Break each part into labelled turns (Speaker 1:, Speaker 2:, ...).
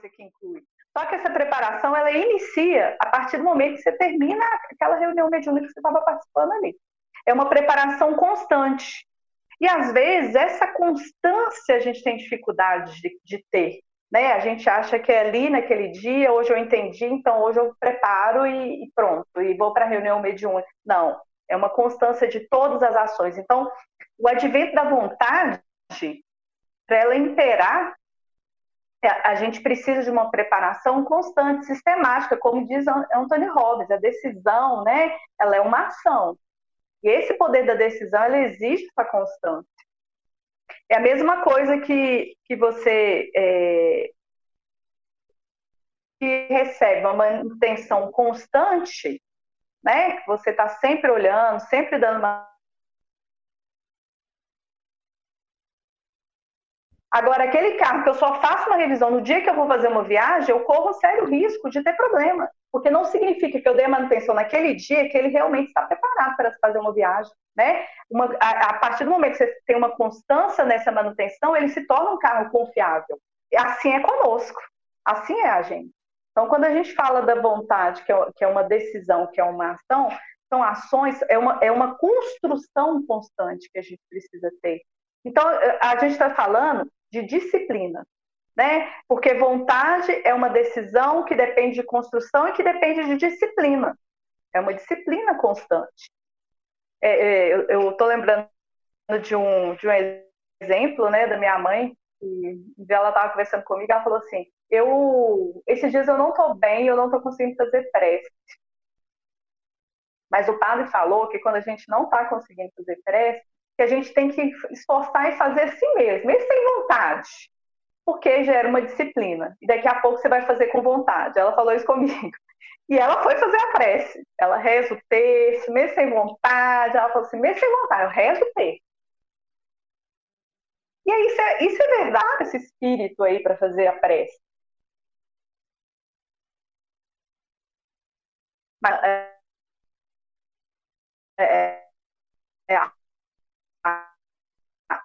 Speaker 1: coisa que inclui. Só que essa preparação, ela inicia a partir do momento que você termina aquela reunião mediúnica que você estava participando ali. É uma preparação constante. E às vezes essa constância a gente tem dificuldade de, de ter. Né? A gente acha que é ali naquele dia, hoje eu entendi, então hoje eu preparo e, e pronto, e vou para a reunião mediúnica. Não, é uma constância de todas as ações. Então, o advento da vontade, para ela imperar, a gente precisa de uma preparação constante, sistemática, como diz Anthony Robbins, a decisão, né, ela é uma ação. E esse poder da decisão, ela exige essa constância. É a mesma coisa que, que você é, que recebe uma manutenção constante, né? Que você está sempre olhando, sempre dando uma Agora, aquele carro que eu só faço uma revisão no dia que eu vou fazer uma viagem, eu corro sério risco de ter problema. Porque não significa que eu dei manutenção naquele dia que ele realmente está preparado para fazer uma viagem. Né? Uma, a, a, partir do momento que você tem uma constância nessa manutenção, ele se torna um carro confiável. E assim é conosco. Assim é a gente. Então, quando a gente fala da vontade, que é, que é uma decisão, que é uma ação, são ações, é uma, é uma construção constante que a gente precisa ter. Então, a gente está falando de disciplina, né? Porque vontade é uma decisão que depende de construção e que depende de disciplina. É uma disciplina constante. É, é, eu estou lembrando de um, de um exemplo, né, da minha mãe, e ela estava conversando comigo, ela falou assim, eu, esses dias eu não estou bem, eu não estou conseguindo fazer prece. Mas o padre falou que quando a gente não está conseguindo fazer prece, que a gente tem que esforçar e fazer assim mesmo, mesmo sem vontade, porque gera uma disciplina. E daqui a pouco você vai fazer com vontade. Ela falou isso comigo. E ela foi fazer a prece. Ela reza o texto, mesmo sem vontade. Ela falou assim, mesmo sem vontade, eu rezo o texto. E aí, isso é, isso é verdade, esse espírito aí para fazer a prece. Mas, é, é, é,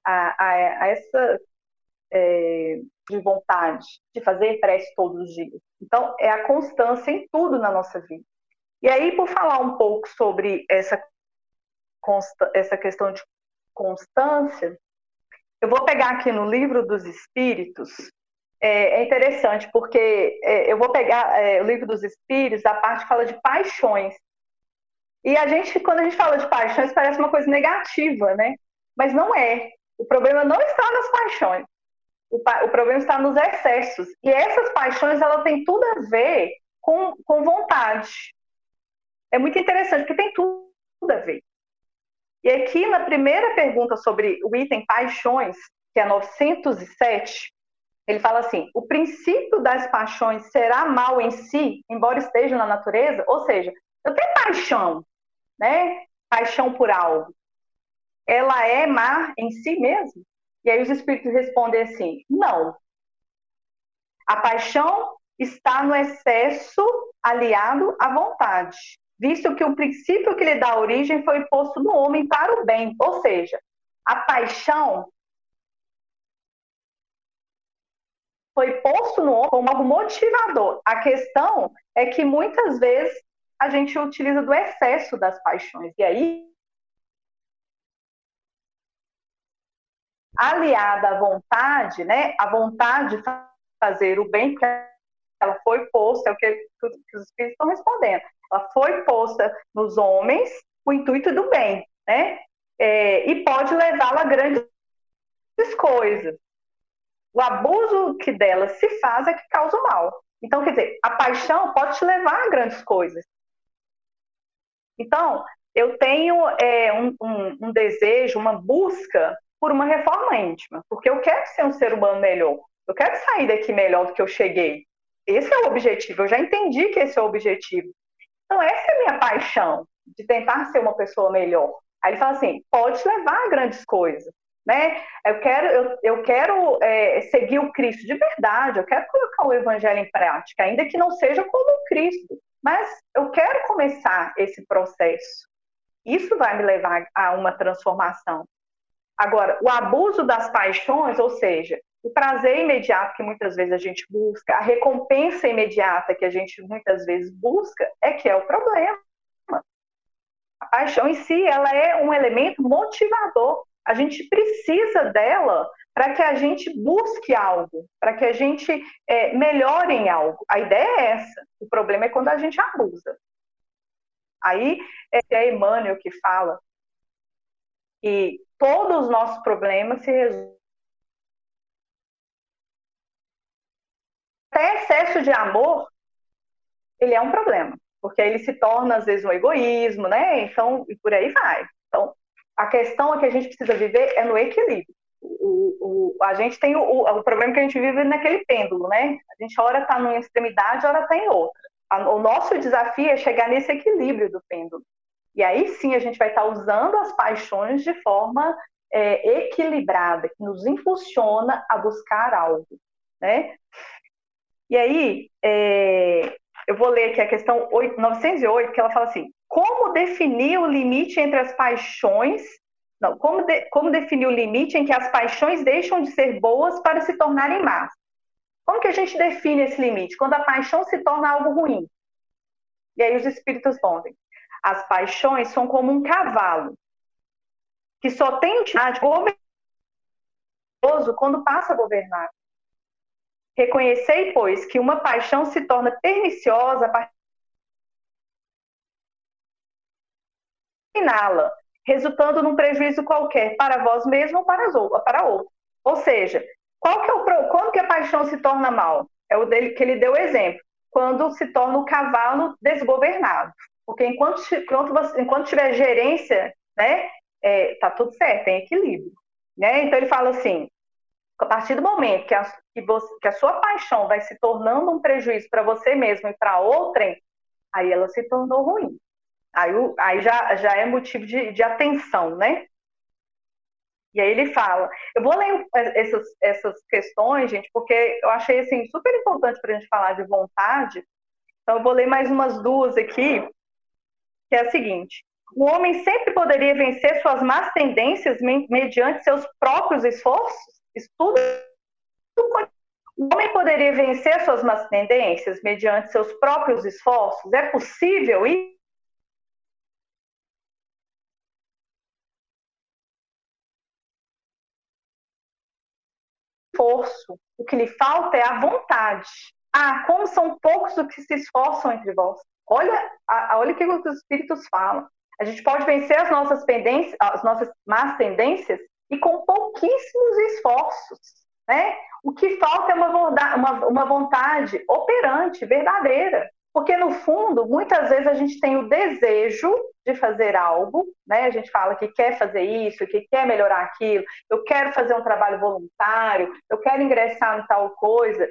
Speaker 1: a, a, a essa é, de vontade de fazer prece todos os dias. Então, é a constância em tudo na nossa vida. E aí, por falar um pouco sobre essa, essa questão de constância, eu vou pegar aqui no livro dos Espíritos. É, é interessante, porque é, eu vou pegar é, o livro dos Espíritos, a parte que fala de paixões. E a gente, quando a gente fala de paixões, parece uma coisa negativa, né? Mas não é. O problema não está nas paixões. O, o problema está nos excessos. E essas paixões, ela tem tudo a ver com, com vontade. É muito interessante, porque tem tudo, tudo a ver. E aqui, na primeira pergunta sobre o item paixões, que é 907, ele fala assim: o princípio das paixões será mal em si, embora esteja na natureza? Ou seja, eu tenho paixão, né? Paixão por algo ela é má em si mesmo? E aí os espíritos respondem assim: não. A paixão está no excesso aliado à vontade, visto que o princípio que lhe dá origem foi posto no homem para o bem. Ou seja, a paixão foi posto no homem como algo motivador. A questão é que muitas vezes a gente utiliza do excesso das paixões. E aí aliada à vontade, né? A vontade de fazer o bem, porque ela foi posta, é o que, os espíritos estão respondendo. Ela foi posta nos homens o intuito do bem, né? É, e pode levá-la a grandes coisas. O abuso que dela se faz é que causa o mal. Então, quer dizer, a paixão pode te levar a grandes coisas. Então, eu tenho é, um, um, um desejo, uma busca por uma reforma íntima, porque eu quero ser um ser humano melhor, eu quero sair daqui melhor do que eu cheguei. Esse é o objetivo, eu já entendi que esse é o objetivo. Então, essa é a minha paixão, de tentar ser uma pessoa melhor. Aí ele fala assim: pode levar a grandes coisas. Né? Eu quero, eu, eu quero é, seguir o Cristo de verdade, eu quero colocar o Evangelho em prática, ainda que não seja como o Cristo, mas eu quero começar esse processo. Isso vai me levar a uma transformação. Agora, o abuso das paixões, ou seja, o prazer imediato que muitas vezes a gente busca, a recompensa imediata que a gente muitas vezes busca, é que é o problema. A paixão em si, ela é um elemento motivador. A gente precisa dela para que a gente busque algo, para que a gente é, melhore em algo. A ideia é essa. O problema é quando a gente abusa. Aí é Emmanuel que fala que todos os nossos problemas se resolvem até excesso de amor, ele é um problema, porque ele se torna, às vezes, um egoísmo, né? Então, e por aí vai. Então, a questão é que a gente precisa viver é no equilíbrio. O, o, a gente tem o, o, problema que a gente vive naquele pêndulo, né? A gente ora está numa extremidade, ora está em outra. O nosso desafio é chegar nesse equilíbrio do pêndulo. E aí sim a gente vai estar usando as paixões de forma é, equilibrada, que nos impulsiona a buscar algo, né? E aí, é, eu vou ler aqui a questão 8, 908, que ela fala assim: como definir o limite entre as paixões? Não, como, de, como definir o limite em que as paixões deixam de ser boas para se tornarem más? Como que a gente define esse limite? Quando a paixão se torna algo ruim. E aí os espíritos respondem: as paixões são como um cavalo que só tem utilidade quando passa a governar. Reconhecei, pois, que uma paixão se torna perniciosa a partir la resultando num prejuízo qualquer para vós mesmo ou para, as, para outro. Ou seja, qual que é o, quando que a paixão se torna mal? É o dele que ele deu exemplo. Quando se torna o cavalo desgovernado. Porque enquanto, enquanto, enquanto tiver gerência, né, é, tá tudo certo, tem equilíbrio. Né? Então ele fala assim, a partir do momento que a, que, você, que a sua paixão vai se tornando um prejuízo para você mesmo e para outrem, aí ela se tornou ruim. Aí, aí já, já é motivo de, de atenção, né? E aí ele fala, eu vou ler essas, essas questões, gente, porque eu achei assim super importante para a gente falar de vontade. Então eu vou ler mais umas duas aqui, que é a seguinte: o homem sempre poderia vencer suas más tendências mediante seus próprios esforços? Estudo. O homem poderia vencer suas más tendências mediante seus próprios esforços? É possível isso? esforço. O que lhe falta é a vontade. Ah, como são poucos os que se esforçam entre vós. Olha, olha o que os espíritos falam. A gente pode vencer as nossas pendências, as nossas más tendências e com pouquíssimos esforços, né? O que falta é uma, uma, uma vontade operante, verdadeira. Porque, no fundo, muitas vezes a gente tem o desejo de fazer algo, né? A gente fala que quer fazer isso, que quer melhorar aquilo, eu quero fazer um trabalho voluntário, eu quero ingressar em tal coisa,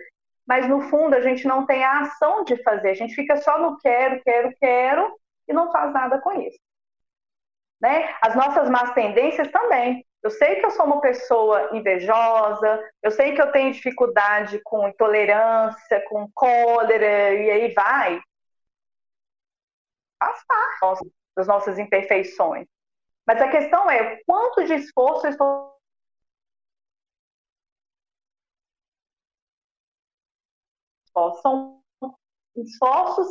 Speaker 1: mas no fundo a gente não tem a ação de fazer, a gente fica só no quero, quero, quero e não faz nada com isso. Né? As nossas más tendências também. Eu sei que eu sou uma pessoa invejosa, eu sei que eu tenho dificuldade com intolerância, com cólera, e aí vai. Faz parte das nossas imperfeições. Mas a questão é quanto de esforço eu estou são esforços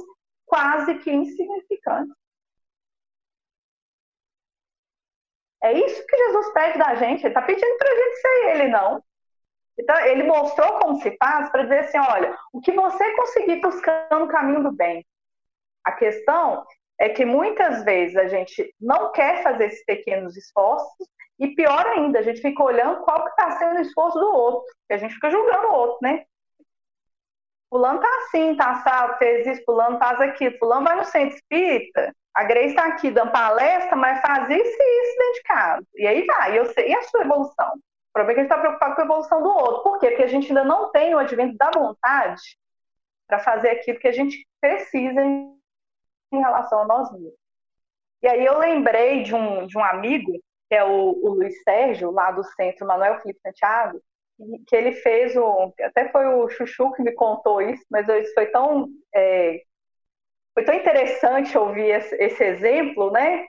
Speaker 1: quase que insignificantes. É isso que Jesus pede da gente. Ele está pedindo para a gente ser ele, não. Então, ele mostrou como se faz para dizer assim: olha, o que você conseguir buscando o caminho do bem. A questão é que muitas vezes a gente não quer fazer esses pequenos esforços e pior ainda, a gente fica olhando qual que está sendo o esforço do outro, que a gente fica julgando o outro, né? Fulano tá assim, tá assado, fez isso, fulano faz aquilo, fulano vai no centro espírita, a Grace está aqui dando palestra, mas faz isso e isso dentro de casa. E aí vai, eu sei, e a sua evolução? O problema é que a gente está preocupado com a evolução do outro. Por quê? Porque a gente ainda não tem o advento da vontade para fazer aquilo que a gente precisa em, em relação a nós mesmos. E aí eu lembrei de um, de um amigo, que é o, o Luiz Sérgio, lá do Centro Manuel Felipe Santiago, que ele fez um. Até foi o Chuchu que me contou isso, mas isso foi tão é, foi tão interessante ouvir esse, esse exemplo, né?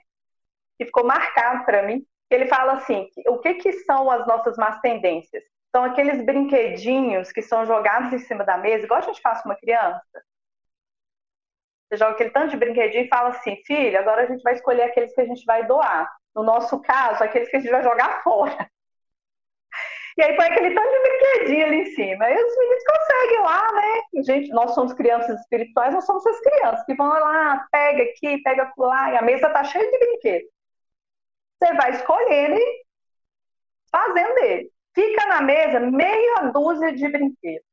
Speaker 1: Que ficou marcado para mim. Ele fala assim: o que, que são as nossas más tendências? são aqueles brinquedinhos que são jogados em cima da mesa, igual a gente faz com uma criança. Você joga aquele tanto de brinquedinho e fala assim, filho, agora a gente vai escolher aqueles que a gente vai doar. No nosso caso, aqueles que a gente vai jogar fora. E aí põe aquele tanto de brinquedinho ali em cima. E os meninos conseguem lá, né? Gente, nós somos crianças espirituais, nós somos essas crianças que vão lá, pega aqui, pega lá, e a mesa tá cheia de brinquedos. Você vai escolhendo e fazendo ele. Fica na mesa meia dúzia de brinquedos.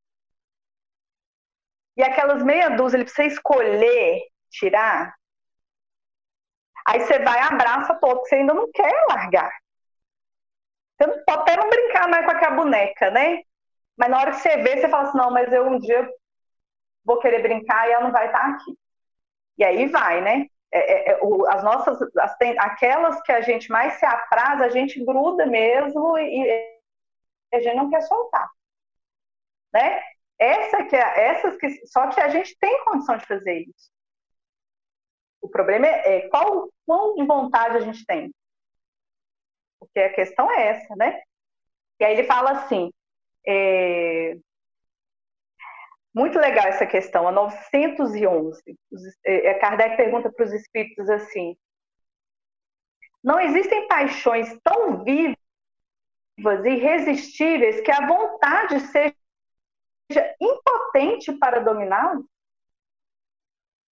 Speaker 1: E aquelas meia dúzia ele precisa escolher, tirar. Aí você vai abraça todo, que você ainda não quer largar. Você não pode até não brincar mais com aquela boneca, né? Mas na hora que você vê, você fala assim, não, mas eu um dia vou querer brincar e ela não vai estar aqui. E aí vai, né? É, é, é as nossas, as, aquelas que a gente mais se apraz, a gente gruda mesmo e, e a gente não quer soltar, né? Essa que é, essas que, só que a gente tem condição de fazer isso. O problema é, é qual quão de vontade a gente tem. Porque a questão é essa, né? E aí ele fala assim, é... muito legal essa questão, a 911. É, é, Kardec pergunta para os espíritos assim, não existem paixões tão vivas e irresistíveis que a vontade seja impotente para dominá-los?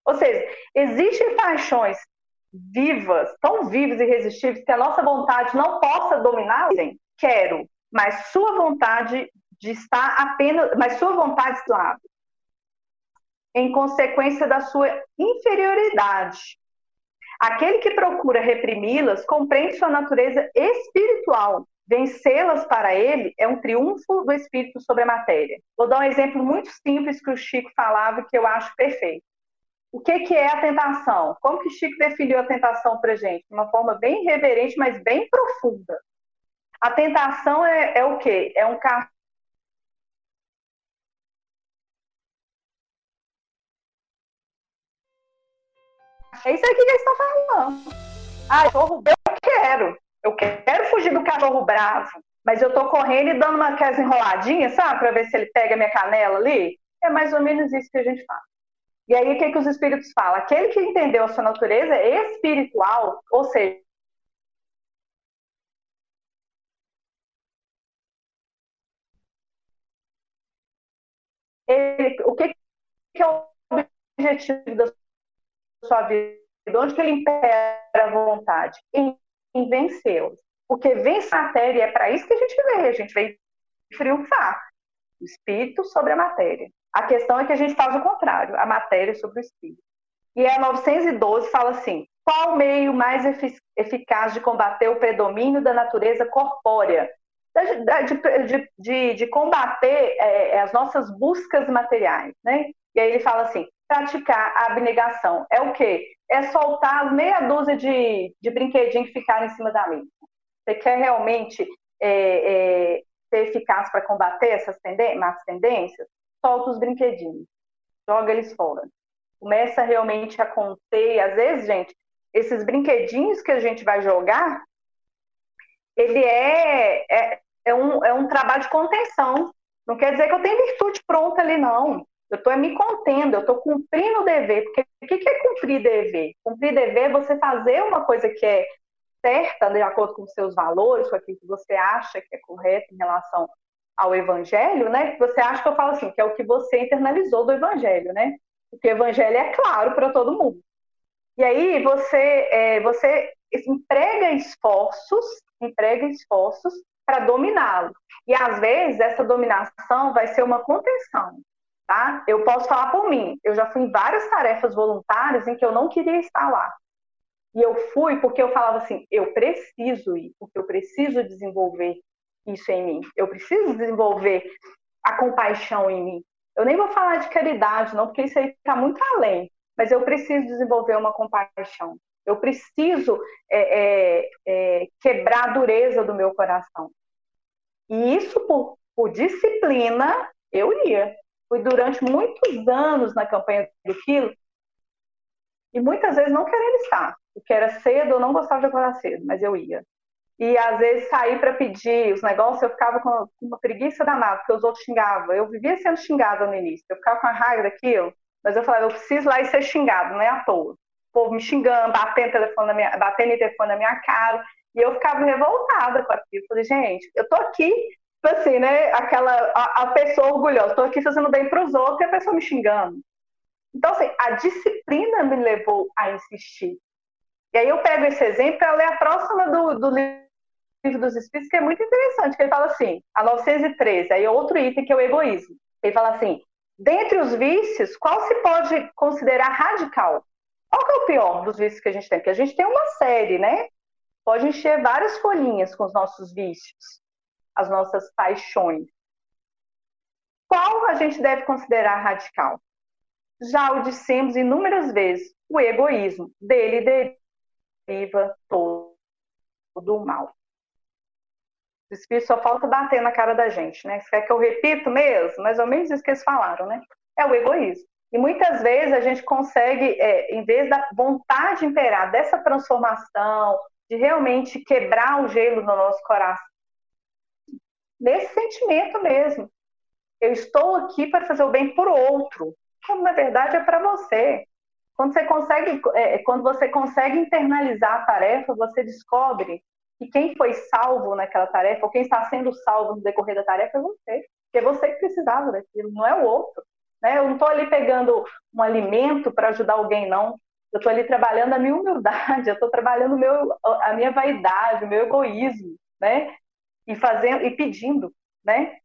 Speaker 1: Ou seja, existem paixões vivas, tão vivas e irresistíveis, que a nossa vontade não possa dominar, quero, mas sua vontade de estar apenas, mas sua vontade lado, em consequência da sua inferioridade. Aquele que procura reprimi-las compreende sua natureza espiritual. Vencê-las para ele é um triunfo do espírito sobre a matéria. Vou dar um exemplo muito simples que o Chico falava que eu acho perfeito. O que, que é a tentação? Como que Chico definiu a tentação para gente? De uma forma bem reverente, mas bem profunda. A tentação é, é o quê? É um carro É isso aqui que eles estão falando. Ah, cachorro, eu quero. Eu quero fugir do cachorro bravo. Mas eu tô correndo e dando uma aquelas enroladinhas, sabe? Pra ver se ele pega minha canela ali. É mais ou menos isso que a gente faz. E aí, o que, que os espíritos falam? Aquele que entendeu a sua natureza espiritual, ou seja, ele, o que, que é o objetivo da sua vida? Onde que ele impera a vontade? Em, em vencê-los. Porque vencer a matéria é para isso que a gente veio. A gente veio triunfar. O espírito sobre a matéria. A questão é que a gente faz o contrário, a matéria sobre o espírito. E a 912 fala assim: qual o meio mais eficaz de combater o predomínio da natureza corpórea? De, de, de, de combater é, as nossas buscas materiais, né? E aí ele fala assim: praticar a abnegação. É o quê? É soltar as meia dúzia de, de brinquedinhos que ficaram em cima da mesa. Você quer realmente é, é, ser eficaz para combater essas tendências? Solta os brinquedinhos, joga eles fora. Começa realmente a conter, às vezes, gente, esses brinquedinhos que a gente vai jogar, ele é, é, é, um, é um trabalho de contenção. Não quer dizer que eu tenho virtude pronta ali, não. Eu estou me contendo, eu estou cumprindo o dever. Porque o que é cumprir dever? Cumprir dever é você fazer uma coisa que é certa, de acordo com os seus valores, com aquilo que você acha que é correto em relação ao evangelho, né? Você acha que eu falo assim, que é o que você internalizou do evangelho, né? Porque o evangelho é claro para todo mundo. E aí você, é, você emprega esforços, emprega esforços para dominá-lo. E às vezes essa dominação vai ser uma contenção, tá? Eu posso falar por mim. Eu já fui em várias tarefas voluntárias em que eu não queria estar lá. E eu fui porque eu falava assim, eu preciso ir, porque eu preciso desenvolver isso em mim. Eu preciso desenvolver a compaixão em mim. Eu nem vou falar de caridade, não, porque isso aí está muito além. Mas eu preciso desenvolver uma compaixão. Eu preciso é, é, é, quebrar a dureza do meu coração. E isso, por, por disciplina, eu ia. Fui durante muitos anos na campanha do quilo e muitas vezes não querendo estar, porque era cedo, eu não gostava de acordar cedo, mas eu ia. E às vezes sair para pedir os negócios, eu ficava com uma preguiça danada, porque os outros xingavam. Eu vivia sendo xingada no início, eu ficava com a raiva daquilo, mas eu falava, eu preciso lá e ser xingado, não é à toa. O povo me xingando, batendo, telefone na minha, batendo em telefone na minha cara, e eu ficava revoltada com aquilo. Falei, gente, eu tô aqui, tipo assim, né, aquela, a, a pessoa orgulhosa, tô aqui fazendo bem para os outros e a pessoa me xingando. Então, assim, a disciplina me levou a insistir. E aí eu pego esse exemplo para ler a próxima do, do livro dos Espíritos, que é muito interessante, que ele fala assim, a 913, aí outro item que é o egoísmo. Ele fala assim, dentre os vícios, qual se pode considerar radical? Qual que é o pior dos vícios que a gente tem? Porque a gente tem uma série, né? Pode encher várias folhinhas com os nossos vícios, as nossas paixões. Qual a gente deve considerar radical? Já o dissemos inúmeras vezes, o egoísmo. Dele deriva todo o mal. O espírito só falta bater na cara da gente, né? Você quer que eu repito mesmo? Mais ou menos isso que eles falaram, né? É o egoísmo. E muitas vezes a gente consegue, é, em vez da vontade imperar dessa transformação, de realmente quebrar o gelo no nosso coração, nesse sentimento mesmo. Eu estou aqui para fazer o bem por outro, como na verdade é para você. Quando você consegue, é, quando você consegue internalizar a tarefa, você descobre que quem foi salvo naquela tarefa, ou quem está sendo salvo no decorrer da tarefa é você. Porque é você que precisava daquilo, não é o outro. Né? Eu não estou ali pegando um alimento para ajudar alguém, não. Eu estou ali trabalhando a minha humildade, eu estou trabalhando meu, a minha vaidade, o meu egoísmo, né? E fazendo e pedindo, né?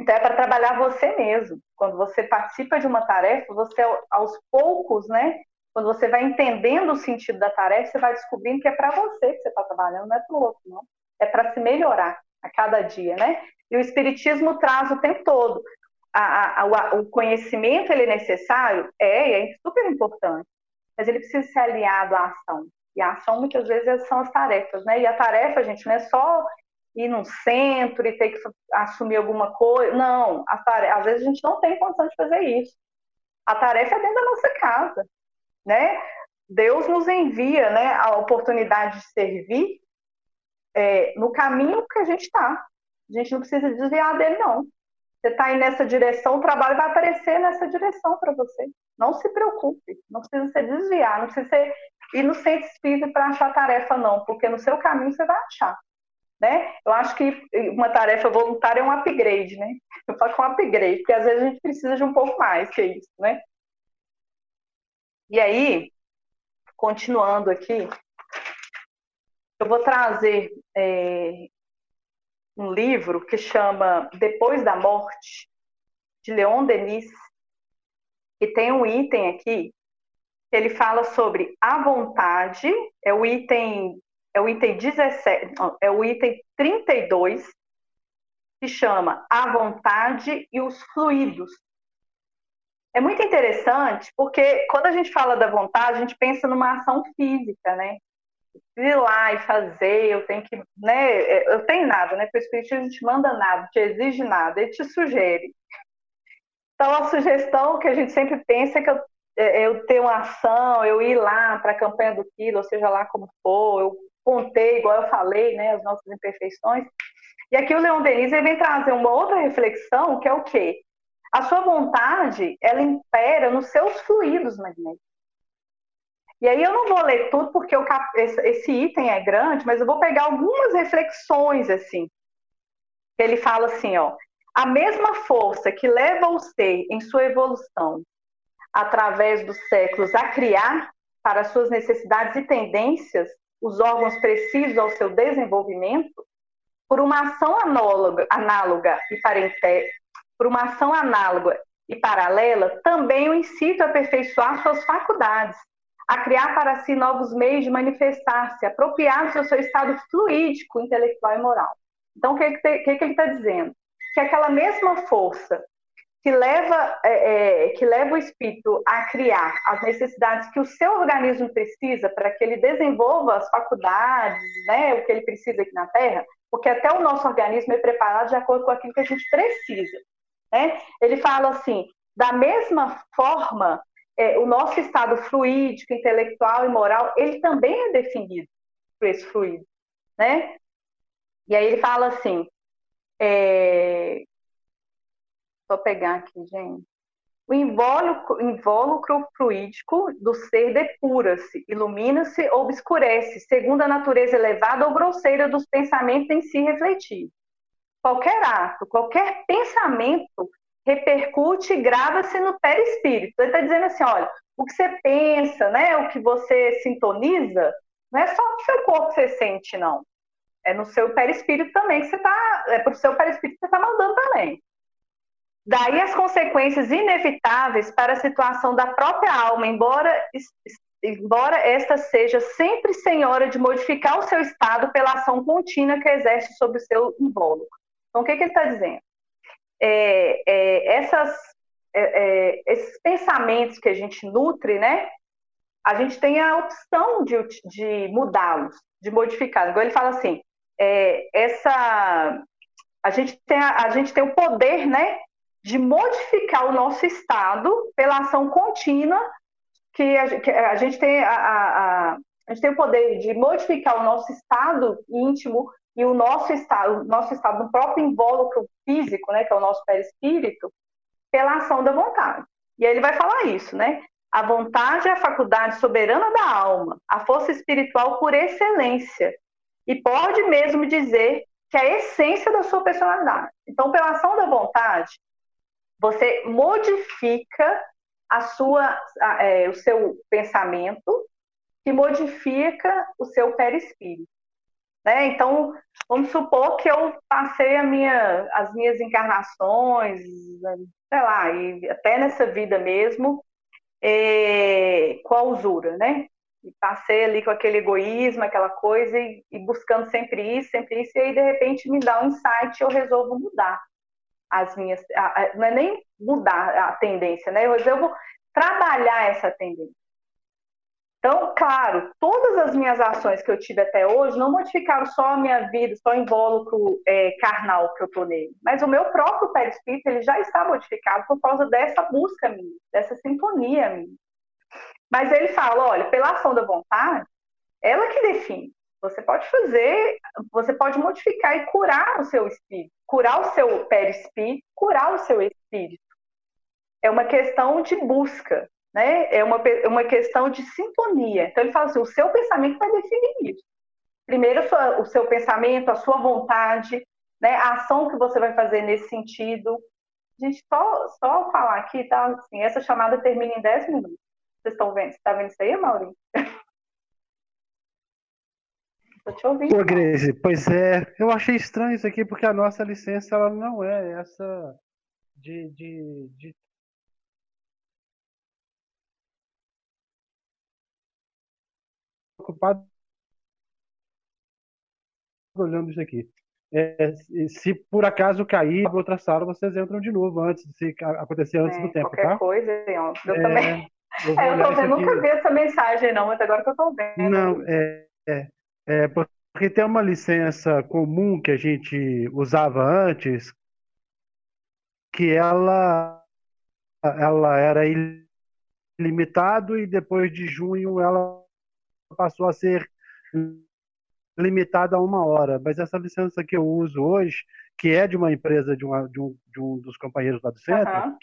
Speaker 1: Então é para trabalhar você mesmo. Quando você participa de uma tarefa, você aos poucos, né? Quando você vai entendendo o sentido da tarefa, você vai descobrindo que é para você que você está trabalhando, não é para o outro, não. É para se melhorar a cada dia, né? E o Espiritismo traz o tempo todo. A, a, a, o conhecimento ele é necessário? É, é super importante. Mas ele precisa ser aliado à ação. E a ação, muitas vezes, são as tarefas, né? E a tarefa, gente, não é só ir num centro e ter que assumir alguma coisa. Não, tarefa, às vezes a gente não tem condição de fazer isso. A tarefa é dentro da nossa casa né? Deus nos envia, né, a oportunidade de servir é, no caminho que a gente está. A gente não precisa desviar dele, não. Você está aí nessa direção, o trabalho vai aparecer nessa direção para você. Não se preocupe, não precisa se desviar, não precisa ser ir no centro espírita para achar tarefa, não, porque no seu caminho você vai achar. Né? Eu acho que uma tarefa voluntária é um upgrade, né? Eu com um upgrade, porque às vezes a gente precisa de um pouco mais que isso, né? E aí, continuando aqui, eu vou trazer é, um livro que chama Depois da Morte, de Leon Denis, e tem um item aqui que ele fala sobre a vontade, é o item é o item 17, é o item 32, que chama A vontade e os fluidos é muito interessante porque quando a gente fala da vontade, a gente pensa numa ação física, né? Ir lá e fazer, eu tenho que, né? Eu tenho nada, né? Porque o Espiritismo não te manda nada, te exige nada, ele te sugere. Então a sugestão que a gente sempre pensa é que eu, é, eu ter uma ação, eu ir lá para a campanha do quilo, ou seja lá como for, eu contei, igual eu falei, né? As nossas imperfeições. E aqui o Leon Denis vem trazer uma outra reflexão, que é o quê? A sua vontade, ela impera nos seus fluidos magnéticos. E aí eu não vou ler tudo porque cap... esse item é grande, mas eu vou pegar algumas reflexões assim. Ele fala assim, ó: a mesma força que leva o ser em sua evolução através dos séculos a criar para suas necessidades e tendências os órgãos precisos ao seu desenvolvimento, por uma ação análoga, análoga e por uma ação análoga e paralela, também o incita a aperfeiçoar suas faculdades, a criar para si novos meios de manifestar-se, apropriados do seu estado fluídico, intelectual e moral. Então, o que, que, que ele está dizendo? Que aquela mesma força que leva, é, é, que leva o espírito a criar as necessidades que o seu organismo precisa para que ele desenvolva as faculdades, né, o que ele precisa aqui na Terra, porque até o nosso organismo é preparado de acordo com aquilo que a gente precisa. Né? Ele fala assim: da mesma forma, é, o nosso estado fluídico, intelectual e moral, ele também é definido por esse fluido. Né? E aí ele fala assim, é... Vou pegar aqui, gente. O invólucro, invólucro fluídico do ser depura-se, ilumina-se ou obscurece, segundo a natureza elevada ou grosseira dos pensamentos em si refletidos. Qualquer ato, qualquer pensamento repercute e grava-se no perispírito. Ele está dizendo assim, olha, o que você pensa, né, o que você sintoniza, não é só no seu corpo que você sente, não. É no seu perispírito também que você está, é para o seu perispírito que você está mandando também. Daí as consequências inevitáveis para a situação da própria alma, embora, embora esta seja sempre senhora de modificar o seu estado pela ação contínua que exerce sobre o seu invólucro. Então, o que, que ele está dizendo? É, é, essas, é, é, esses pensamentos que a gente nutre, né? A gente tem a opção de, de mudá-los, de modificá-los. Igual ele fala assim, é, essa a gente tem a, a gente tem o poder, né, de modificar o nosso estado pela ação contínua que a, que a gente tem a, a, a, gente tem o poder de modificar o nosso estado íntimo e o nosso estado, o nosso estado no próprio invólucro físico, né, que é o nosso perispírito, pela ação da vontade. E aí ele vai falar isso, né? A vontade é a faculdade soberana da alma, a força espiritual por excelência. E pode mesmo dizer que é a essência da sua personalidade. Então, pela ação da vontade, você modifica a sua, é, o seu pensamento, que modifica o seu perispírito. Né? Então, vamos supor que eu passei minha, as minhas encarnações, sei lá, e até nessa vida mesmo, é, com a usura, né? E passei ali com aquele egoísmo, aquela coisa, e, e buscando sempre isso, sempre isso, e aí de repente me dá um insight e eu resolvo mudar as minhas. não é nem mudar a tendência, né? Eu resolvo trabalhar essa tendência. Então, claro, todas as minhas ações que eu tive até hoje não modificaram só a minha vida, só o invólucro é, carnal que eu tô nele, mas o meu próprio perispírito ele já está modificado por causa dessa busca minha, dessa sintonia minha. Mas ele fala, olha, pela ação da vontade, ela que define. Você pode fazer, você pode modificar e curar o seu espírito, curar o seu perispírito, curar o seu espírito. É uma questão de busca, né? É uma, é uma questão de sintonia. Então ele fala assim, o seu pensamento vai definir isso. Primeiro o seu pensamento, a sua vontade, né? A ação que você vai fazer nesse sentido. Gente, só, só falar aqui, tá? Assim, essa chamada termina em 10 minutos. Vocês estão vendo? Você está vendo isso aí, Maurício?
Speaker 2: Tô te ouvindo. Pô, Grace, pois é, eu achei estranho isso aqui, porque a nossa licença ela não é essa de, de, de... ocupado olhando isso aqui. É, se por acaso cair para outra sala, vocês entram de novo antes, se acontecer antes
Speaker 1: é,
Speaker 2: do tempo,
Speaker 1: qualquer
Speaker 2: tá?
Speaker 1: coisa, eu é, também. Eu, é, eu nunca vi essa mensagem não, mas agora que eu tô vendo.
Speaker 2: Não, é, é é, porque tem uma licença comum que a gente usava antes, que ela, ela era ilimitado e depois de junho ela passou a ser limitada a uma hora. Mas essa licença que eu uso hoje, que é de uma empresa de, uma, de, um, de um dos companheiros lá do centro, uhum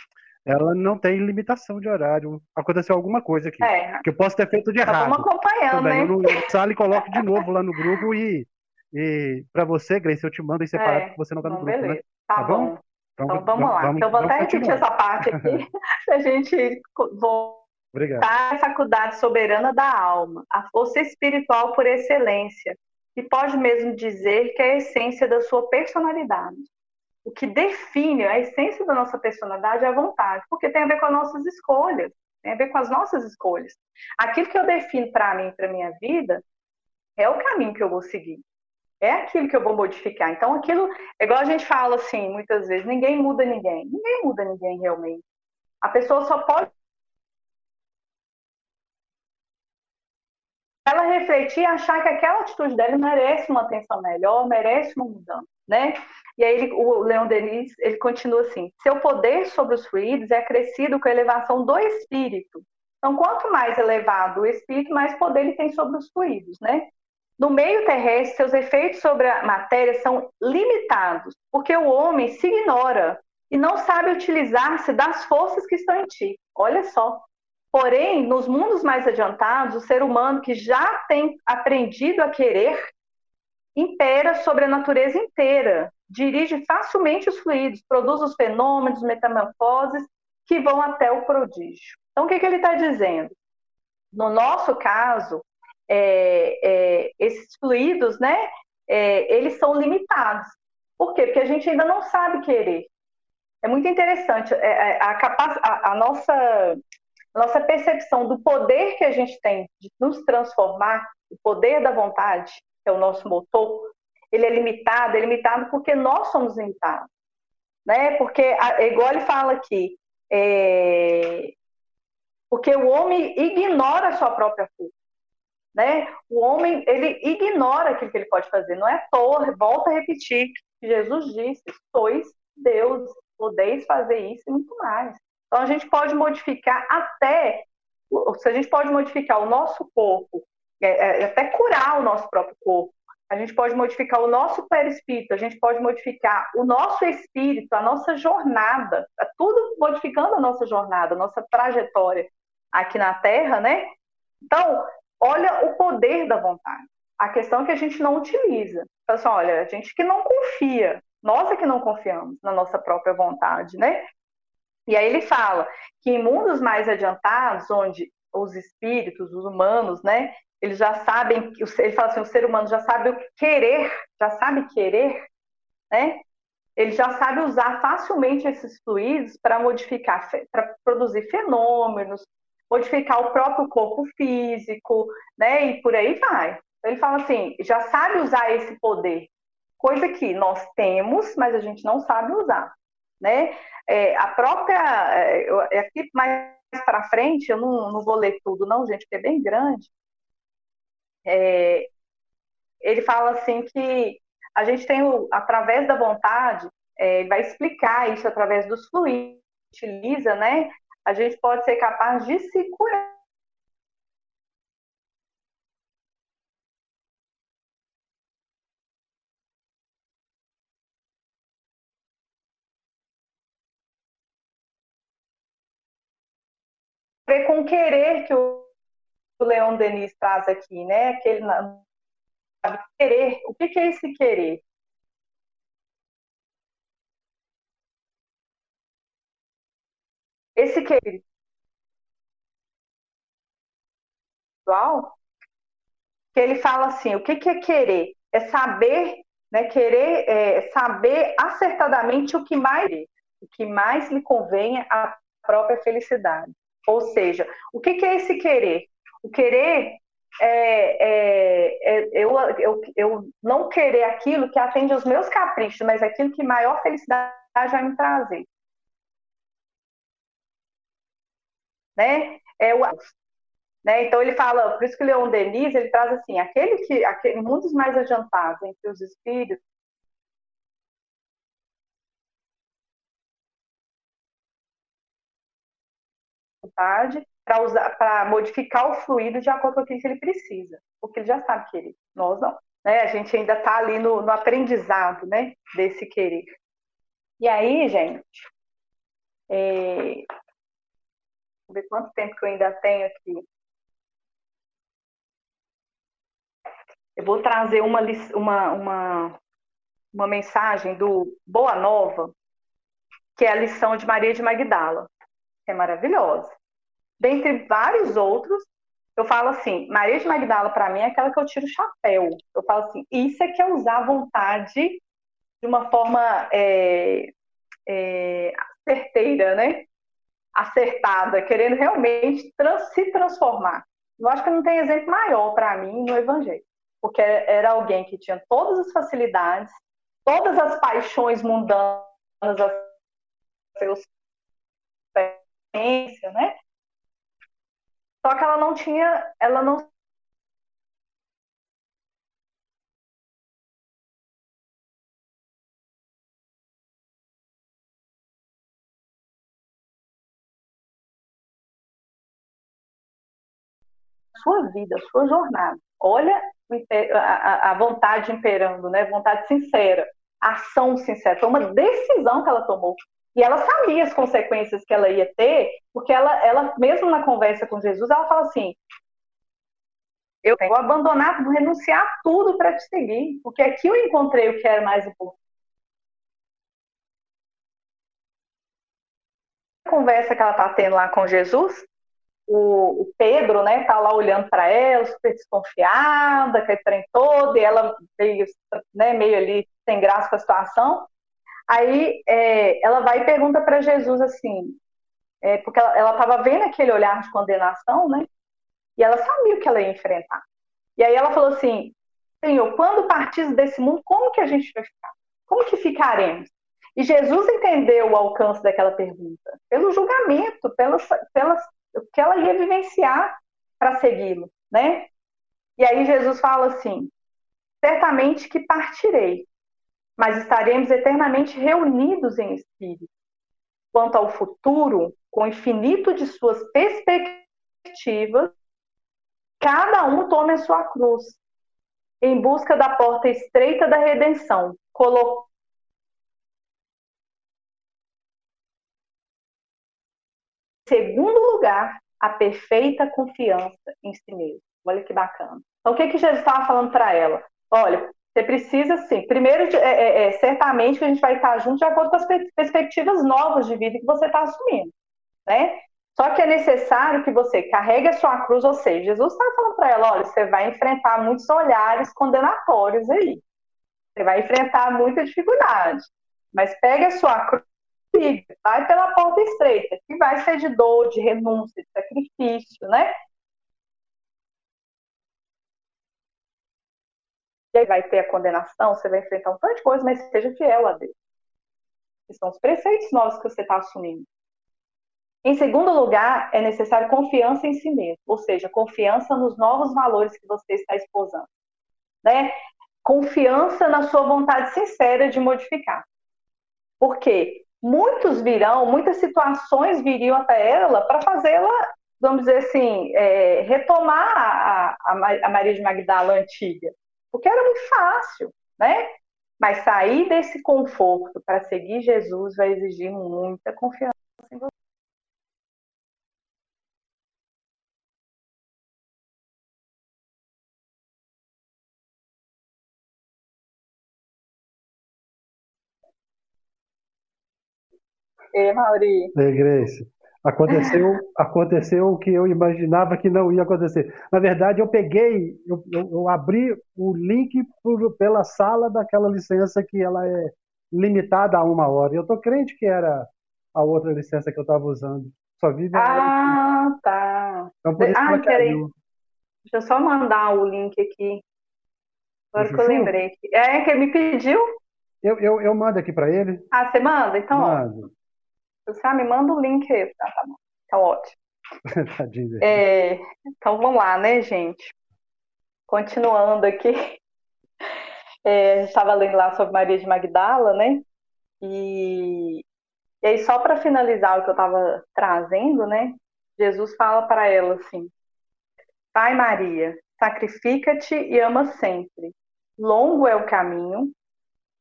Speaker 2: ela não tem limitação de horário. Aconteceu alguma coisa aqui. É. Que eu posso ter feito de errado.
Speaker 1: Estamos acompanhando, também.
Speaker 2: né? Eu sala e coloco de novo lá no grupo e, e para você, Grace, eu te mando em separado, é. porque você não está no grupo,
Speaker 1: beleza.
Speaker 2: né?
Speaker 1: Tá, tá bom? bom? Então, então vamos, lá. Vamos, então vou até repetir essa parte aqui, a gente voltar à faculdade soberana da alma, a força espiritual por excelência, que pode mesmo dizer que é a essência da sua personalidade o que define a essência da nossa personalidade é a vontade, porque tem a ver com as nossas escolhas, tem a ver com as nossas escolhas. Aquilo que eu defino para mim, para minha vida, é o caminho que eu vou seguir. É aquilo que eu vou modificar. Então, aquilo, igual a gente fala assim, muitas vezes, ninguém muda ninguém. Ninguém muda ninguém realmente. A pessoa só pode ela refletir e achar que aquela atitude dela merece uma atenção melhor, merece uma mudança, né? E aí ele, o Leon Denis, ele continua assim, seu poder sobre os fluidos é acrescido com a elevação do espírito. Então, quanto mais elevado o espírito, mais poder ele tem sobre os fluidos, né? no meio terrestre, seus efeitos sobre a matéria são limitados, porque o homem se ignora e não sabe utilizar-se das forças que estão em ti. Olha só. Porém, nos mundos mais adiantados, o ser humano que já tem aprendido a querer impera sobre a natureza inteira, dirige facilmente os fluidos, produz os fenômenos, metamorfoses que vão até o prodígio. Então, o que, que ele está dizendo? No nosso caso, é, é, esses fluidos, né, é, eles são limitados. Por quê? Porque a gente ainda não sabe querer. É muito interessante é, é, a, a, a nossa, nossa percepção do poder que a gente tem de nos transformar, o poder da vontade, que é o nosso motor, ele é limitado, é limitado porque nós somos limitados. Né? Porque, igual ele fala aqui, é... porque o homem ignora a sua própria força. Né? O homem, ele ignora aquilo que ele pode fazer. Não é à toa, volta a repetir, Jesus disse, sois Deus, podeis fazer isso e muito mais. Então, a gente pode modificar até, se a gente pode modificar o nosso corpo, é, é, até curar o nosso próprio corpo, a gente pode modificar o nosso perispírito, a gente pode modificar o nosso espírito, a nossa jornada, tá tudo modificando a nossa jornada, a nossa trajetória aqui na Terra, né? Então, olha o poder da vontade. A questão é que a gente não utiliza. Então, assim, olha, a gente que não confia, nós é que não confiamos na nossa própria vontade, né? E aí ele fala que em mundos mais adiantados, onde os espíritos, os humanos, né, eles já sabem, ele fala assim, o ser humano já sabe o querer, já sabe querer, né? Ele já sabe usar facilmente esses fluidos para modificar, para produzir fenômenos, modificar o próprio corpo físico, né? E por aí vai. Ele fala assim, já sabe usar esse poder, coisa que nós temos, mas a gente não sabe usar, né? É, a própria, é, aqui mais para frente, eu não, não vou ler tudo, não, gente, porque é bem grande é, ele fala assim que a gente tem, o, através da vontade, é, ele vai explicar isso através dos fluidos, utiliza, né? A gente pode ser capaz de se curar. com querer que o Leon Denis traz aqui, né? Aquele querer. O que, é esse querer? Esse querer que ele fala assim, o que, que é querer? É saber, né? Querer é saber acertadamente o que mais o que mais lhe convém à própria felicidade. Ou seja, o que, que é esse querer? O querer é, é, é, eu, eu, eu não querer aquilo que atende aos meus caprichos, mas aquilo que maior felicidade vai me trazer. Né? É o, né? Então ele fala, por isso que Leon Denis ele traz assim, aquele que, aquele mundos mais adiantados entre os espíritos para usar para modificar o fluido de acordo com aquilo que ele precisa, porque ele já sabe querer. Nós não. Né? A gente ainda está ali no, no, aprendizado né? desse querer. E aí, gente, é... vou ver quanto tempo que eu ainda tenho aqui. Eu vou trazer uma, uma, uma, uma mensagem do Boa Nova, que é a lição de Maria de Magdala, que é maravilhosa dentre vários outros, eu falo assim, Maria de Magdala para mim é aquela que eu tiro o chapéu. Eu falo assim, isso é que é usar a vontade de uma forma é, é, certeira, né? Acertada, querendo realmente trans, se transformar. Eu acho que não tem exemplo maior para mim no Evangelho, porque era alguém que tinha todas as facilidades, todas as paixões mundanas, as seus né? Só que ela não tinha, ela não sua vida, sua jornada. Olha a, a vontade imperando, né? Vontade sincera, ação sincera. Foi uma decisão que ela tomou. E ela sabia as consequências que ela ia ter, porque ela, ela mesmo na conversa com Jesus, ela fala assim: eu vou abandonar, vou renunciar tudo para te seguir, porque aqui eu encontrei o que era mais importante. A conversa que ela está tendo lá com Jesus, o, o Pedro, né, tá lá olhando para ela, super desconfiada, que trem todo, e ela meio, né, meio ali sem graça com a situação. Aí é, ela vai e pergunta para Jesus assim, é, porque ela estava vendo aquele olhar de condenação, né? E ela sabia o que ela ia enfrentar. E aí ela falou assim: Senhor, quando partir desse mundo, como que a gente vai ficar? Como que ficaremos? E Jesus entendeu o alcance daquela pergunta pelo julgamento, pelas, pelas, o que ela ia vivenciar para segui-lo, né? E aí Jesus fala assim: certamente que partirei, mas estaremos eternamente reunidos em espírito. Quanto ao futuro, com o infinito de suas perspectivas, cada um tome a sua cruz, em busca da porta estreita da redenção, colocando segundo lugar, a perfeita confiança em si mesmo. Olha que bacana. Então, o que, que Jesus estava falando para ela? Olha, você precisa, sim, primeiro, é, é, é, certamente que a gente vai estar junto de acordo com as perspectivas novas de vida que você está assumindo, né? Só que é necessário que você carregue a sua cruz, ou seja, Jesus está falando para ela, olha, você vai enfrentar muitos olhares condenatórios aí. Você vai enfrentar muita dificuldade. Mas pegue a sua cruz e vai pela porta estreita, que vai ser de dor, de renúncia, de sacrifício, né? E aí vai ter a condenação, você vai enfrentar um tanto de coisa, mas seja fiel a Deus. Que são os preceitos novos que você está assumindo. Em segundo lugar, é necessário confiança em si mesmo, ou seja, confiança nos novos valores que você está exposando. Né? Confiança na sua vontade sincera de modificar. Porque muitos virão, muitas situações viriam até ela para fazê-la, vamos dizer assim, é, retomar a, a, a Maria de Magdala antiga porque era muito fácil, né? Mas sair desse conforto para seguir Jesus vai exigir muita confiança em você. Ei, Mauri.
Speaker 2: Ei, Grace. Aconteceu, aconteceu o que eu imaginava que não ia acontecer. Na verdade, eu peguei, eu, eu, eu abri o link por, pela sala daquela licença que ela é limitada a uma hora. Eu estou crente que era a outra licença que eu estava usando. Só vi.
Speaker 1: Ah, tá. Então, por isso ah, peraí. Deixa eu só mandar o link aqui. Agora que eu lembrei. É, que ele me pediu?
Speaker 2: Eu, eu, eu mando aqui para ele.
Speaker 1: Ah, você manda? Então, Mando. Você ah, me manda o link aí. Ah, tá bom. Tá ótimo. Tadinho. É, então vamos lá, né, gente? Continuando aqui. É, estava lendo lá sobre Maria de Magdala, né? E, e aí, só para finalizar o que eu estava trazendo, né? Jesus fala para ela assim: Pai Maria, sacrifica-te e ama sempre. Longo é o caminho,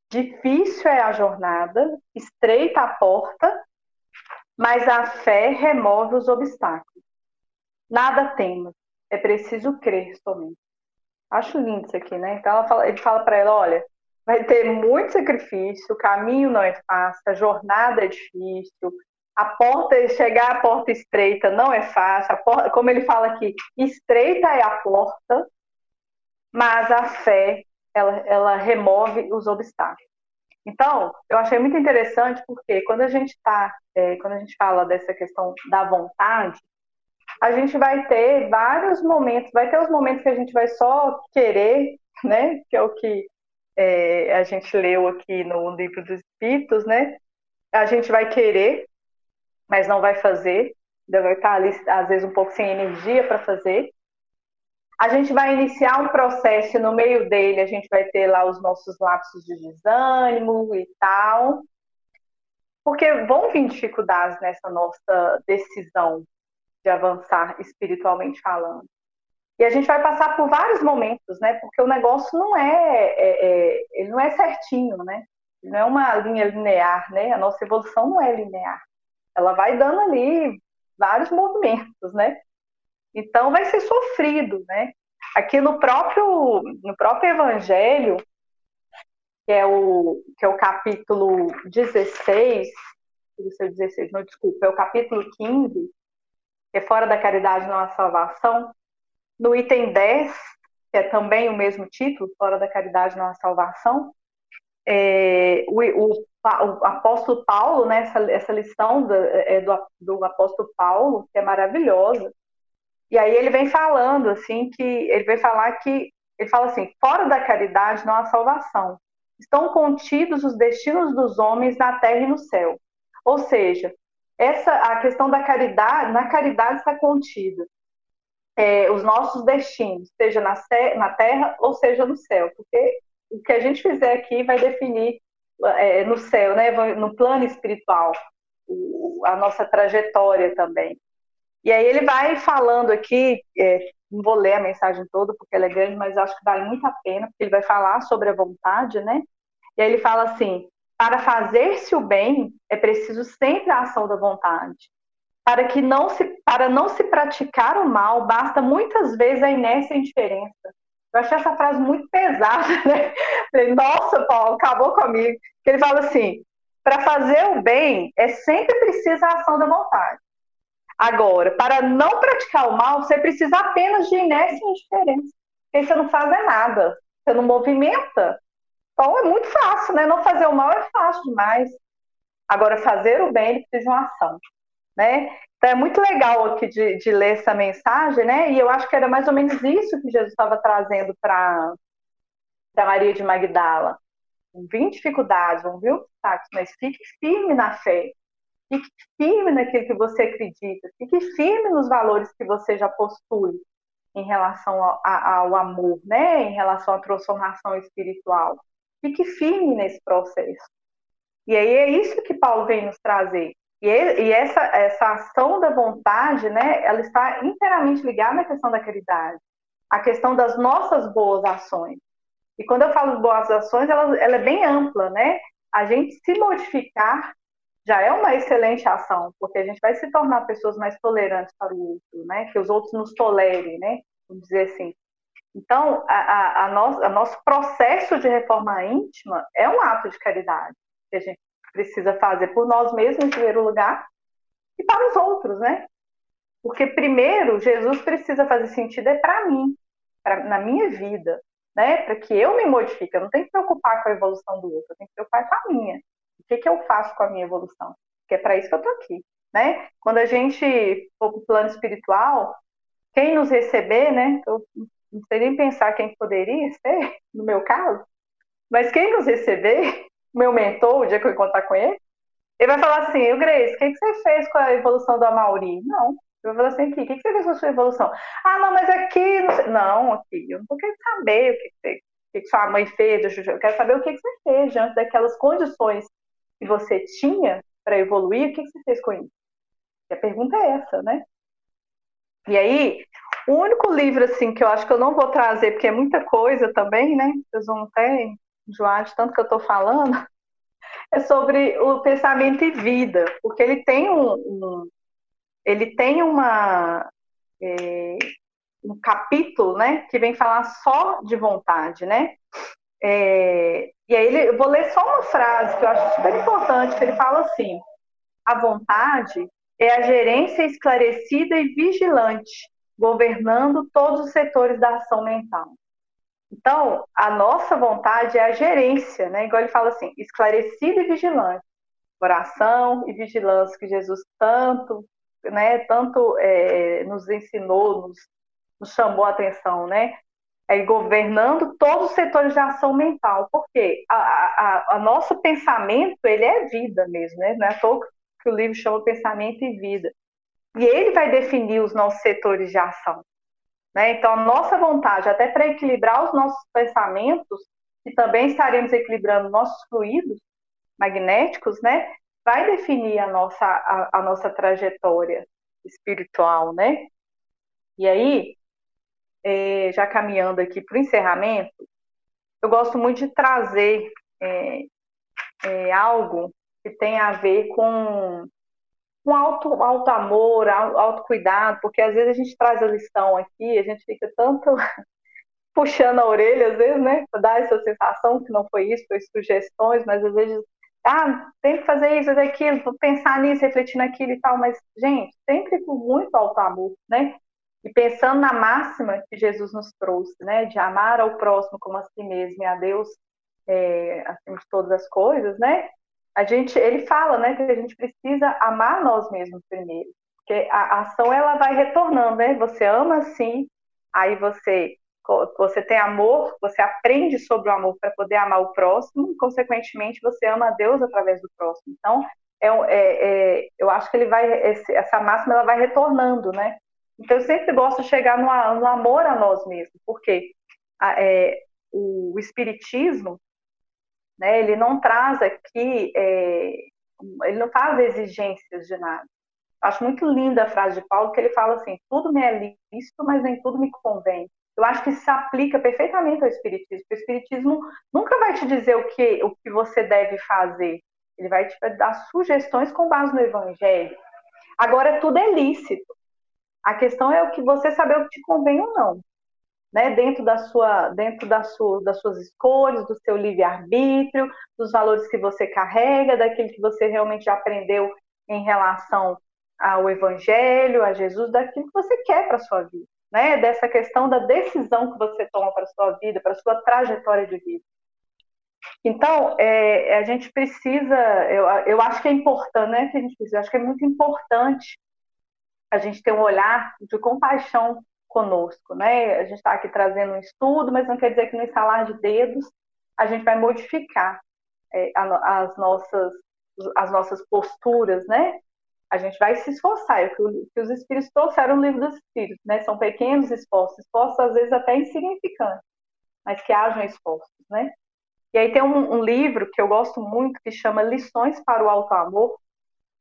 Speaker 1: difícil é a jornada, estreita a porta mas a fé remove os obstáculos. Nada temas, é preciso crer somente. Acho lindo isso aqui, né? Então fala, ele fala para ela: olha, vai ter muito sacrifício, o caminho não é fácil, a jornada é difícil, a porta, chegar à porta estreita não é fácil, porta, como ele fala aqui, estreita é a porta, mas a fé, ela, ela remove os obstáculos. Então, eu achei muito interessante porque quando a gente está, é, quando a gente fala dessa questão da vontade, a gente vai ter vários momentos, vai ter os momentos que a gente vai só querer, né? Que é o que é, a gente leu aqui no livro dos Espíritos, né? A gente vai querer, mas não vai fazer, vai estar ali, às vezes, um pouco sem energia para fazer. A gente vai iniciar um processo e no meio dele a gente vai ter lá os nossos lapsos de desânimo e tal. Porque vão vir dificuldades nessa nossa decisão de avançar espiritualmente falando. E a gente vai passar por vários momentos, né? Porque o negócio não é, é, é ele não é certinho, né? Não é uma linha linear, né? A nossa evolução não é linear. Ela vai dando ali vários movimentos, né? Então vai ser sofrido, né? Aqui no próprio no próprio Evangelho, que é o que é o capítulo 16, seu 16, não desculpa, é o capítulo 15, que é fora da caridade não há salvação. No item 10, que é também o mesmo título, fora da caridade não há salvação, é, o, o, o, apóstolo Paulo, né, essa, essa lição do, é, do, do apóstolo Paulo, que é maravilhosa, e aí ele vem falando assim que ele vem falar que ele fala assim, fora da caridade não há salvação. Estão contidos os destinos dos homens na terra e no céu. Ou seja, essa a questão da caridade, na caridade está contida é, os nossos destinos, seja na, na terra ou seja no céu, porque o que a gente fizer aqui vai definir é, no céu, né, no plano espiritual, a nossa trajetória também. E aí ele vai falando aqui, é, não vou ler a mensagem toda porque ela é grande, mas acho que vale muito a pena, porque ele vai falar sobre a vontade, né? E aí ele fala assim: para fazer-se o bem é preciso sempre a ação da vontade. Para que não se para não se praticar o mal, basta muitas vezes a inércia e a indiferença. Eu achei essa frase muito pesada, né? Falei, nossa, Paulo, acabou comigo. Ele fala assim: para fazer o bem é sempre preciso a ação da vontade. Agora, para não praticar o mal, você precisa apenas de inércia e indiferença. Porque você não faz é nada, você não movimenta. Então é muito fácil, né? Não fazer o mal é fácil demais. Agora, fazer o bem, precisa de uma ação. Né? Então é muito legal aqui de, de ler essa mensagem, né? E eu acho que era mais ou menos isso que Jesus estava trazendo para Maria de Magdala. Vão dificuldades, vão vir obstáculos, mas fique firme na fé. Fique firme naquilo que você acredita. Fique firme nos valores que você já possui em relação ao, ao amor, né? Em relação à transformação espiritual. Fique firme nesse processo. E aí é isso que Paulo vem nos trazer. E, e essa, essa ação da vontade, né, ela está inteiramente ligada à questão da caridade, à questão das nossas boas ações. E quando eu falo de boas ações, ela, ela é bem ampla, né? A gente se modificar já é uma excelente ação, porque a gente vai se tornar pessoas mais tolerantes para o outro, né? Que os outros nos tolerem, né? Vamos dizer assim. Então, a, a, a nosso, a nosso processo de reforma íntima é um ato de caridade que a gente precisa fazer por nós mesmos, em primeiro lugar, e para os outros, né? Porque primeiro, Jesus precisa fazer sentido é para mim, pra, na minha vida, né? Para que eu me modifique. Eu não tenho que preocupar com a evolução do outro, eu tenho que preocupar com a minha. Que, que eu faço com a minha evolução? Porque é para isso que eu estou aqui, né? Quando a gente for para o plano espiritual, quem nos receber, né? Eu não sei nem pensar quem poderia ser, no meu caso, mas quem nos receber, meu mentor, o dia que eu encontrar com ele, ele vai falar assim, eu Grace, o que, que você fez com a evolução do Amauri? Não. Eu vou falar assim, aqui, o que, que você fez com a sua evolução? Ah, não, mas aqui, não, sei. não aqui, eu não quero saber o que, que, que sua mãe fez, eu quero saber o que, que você fez diante daquelas condições que você tinha para evoluir, o que, você fez com isso? E a pergunta é essa, né? E aí, o único livro, assim, que eu acho que eu não vou trazer, porque é muita coisa também, né? Vocês vão até enjoar de tanto que eu estou falando, é sobre o pensamento e vida, porque ele tem um, um ele tem uma é, um capítulo, né, que vem falar só de vontade, né? É, e aí ele, eu vou ler só uma frase que eu acho super importante, que ele fala assim: a vontade é a gerência esclarecida e vigilante governando todos os setores da ação mental. Então, a nossa vontade é a gerência, né? Igual ele fala assim, esclarecida e vigilante. Oração e vigilância que Jesus tanto, né, tanto é, nos ensinou, nos, nos, chamou a atenção, né? É governando todos os setores de ação mental, porque a, a, a nosso pensamento ele é vida mesmo, né? Não é que o livro chama pensamento e vida. E ele vai definir os nossos setores de ação. Né? Então, a nossa vontade, até para equilibrar os nossos pensamentos, e também estaremos equilibrando nossos fluidos magnéticos, né? vai definir a nossa, a, a nossa trajetória espiritual. Né? E aí, é, já caminhando aqui para o encerramento, eu gosto muito de trazer é, é, algo que tem a ver com um alto, alto amor, alto cuidado, porque às vezes a gente traz a lição aqui, a gente fica tanto puxando a orelha, às vezes, né, dar essa sensação que não foi isso, foi sugestões, mas às vezes, ah, tem que fazer isso, fazer aquilo, pensar nisso, refletir naquilo e tal, mas, gente, sempre com muito alto amor, né, e pensando na máxima que Jesus nos trouxe, né, de amar ao próximo como a si mesmo e a Deus é, acima de todas as coisas, né, a gente, ele fala, né, que a gente precisa amar nós mesmos primeiro, porque a ação ela vai retornando, né? Você ama assim, aí você você tem amor, você aprende sobre o amor para poder amar o próximo, e, consequentemente você ama a Deus através do próximo. Então, é, é, é, eu acho que ele vai essa máxima ela vai retornando, né? Então eu sempre gosto de chegar no, no amor a nós mesmos, porque a, é, o espiritismo né? Ele não traz aqui, é, ele não faz exigências de nada. Acho muito linda a frase de Paulo, que ele fala assim: tudo me é lícito, mas nem tudo me convém. Eu acho que se aplica perfeitamente ao Espiritismo. O Espiritismo nunca vai te dizer o que, o que você deve fazer. Ele vai te dar sugestões com base no Evangelho. Agora, tudo é lícito. A questão é o que você saber o que te convém ou não né, dentro, da sua, dentro da sua, das suas escolhas, do seu livre-arbítrio, dos valores que você carrega, daquilo que você realmente aprendeu em relação ao Evangelho, a Jesus, daquilo que você quer para sua vida, né? dessa questão da decisão que você toma para sua vida, para sua trajetória de vida. Então, é, a gente precisa, eu, eu acho que é importante, né, que a gente precisa, acho que é muito importante a gente ter um olhar de compaixão conosco, né? A gente está aqui trazendo um estudo, mas não quer dizer que no instalar de dedos a gente vai modificar é, as nossas as nossas posturas, né? A gente vai se esforçar. É o que os espíritos trouxeram no livro dos espíritos, né? São pequenos esforços, esforços às vezes até insignificantes, mas que hajam esforços, né? E aí tem um, um livro que eu gosto muito que chama Lições para o Alto Amor.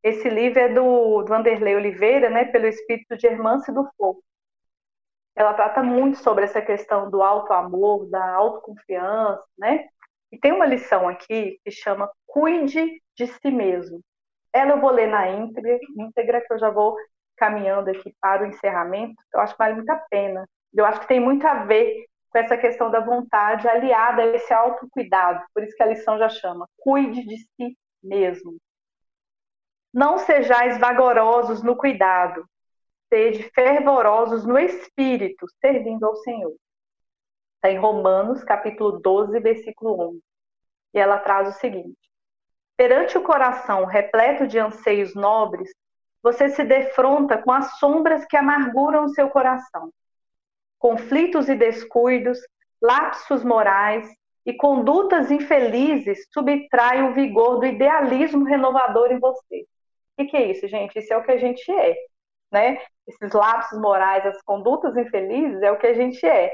Speaker 1: Esse livro é do, Vanderlei Oliveira, né? Pelo espírito de Hermance do Fogo ela trata muito sobre essa questão do alto amor, da autoconfiança, né? E tem uma lição aqui que chama Cuide de si mesmo. Ela eu vou ler na íntegra, íntegra que eu já vou caminhando aqui para o encerramento. Eu acho que vale muito a pena. Eu acho que tem muito a ver com essa questão da vontade aliada a esse autocuidado. Por isso que a lição já chama Cuide de si mesmo. Não sejais vagarosos no cuidado, sede fervorosos no espírito, servindo ao Senhor. Está em Romanos, capítulo 12, versículo 11. E ela traz o seguinte: Perante o coração repleto de anseios nobres, você se defronta com as sombras que amarguram o seu coração. Conflitos e descuidos, lapsos morais e condutas infelizes subtraem o vigor do idealismo renovador em você. O que, é isso, gente? Isso é o que a gente é né? Esses lapsos morais, as condutas infelizes é o que a gente é.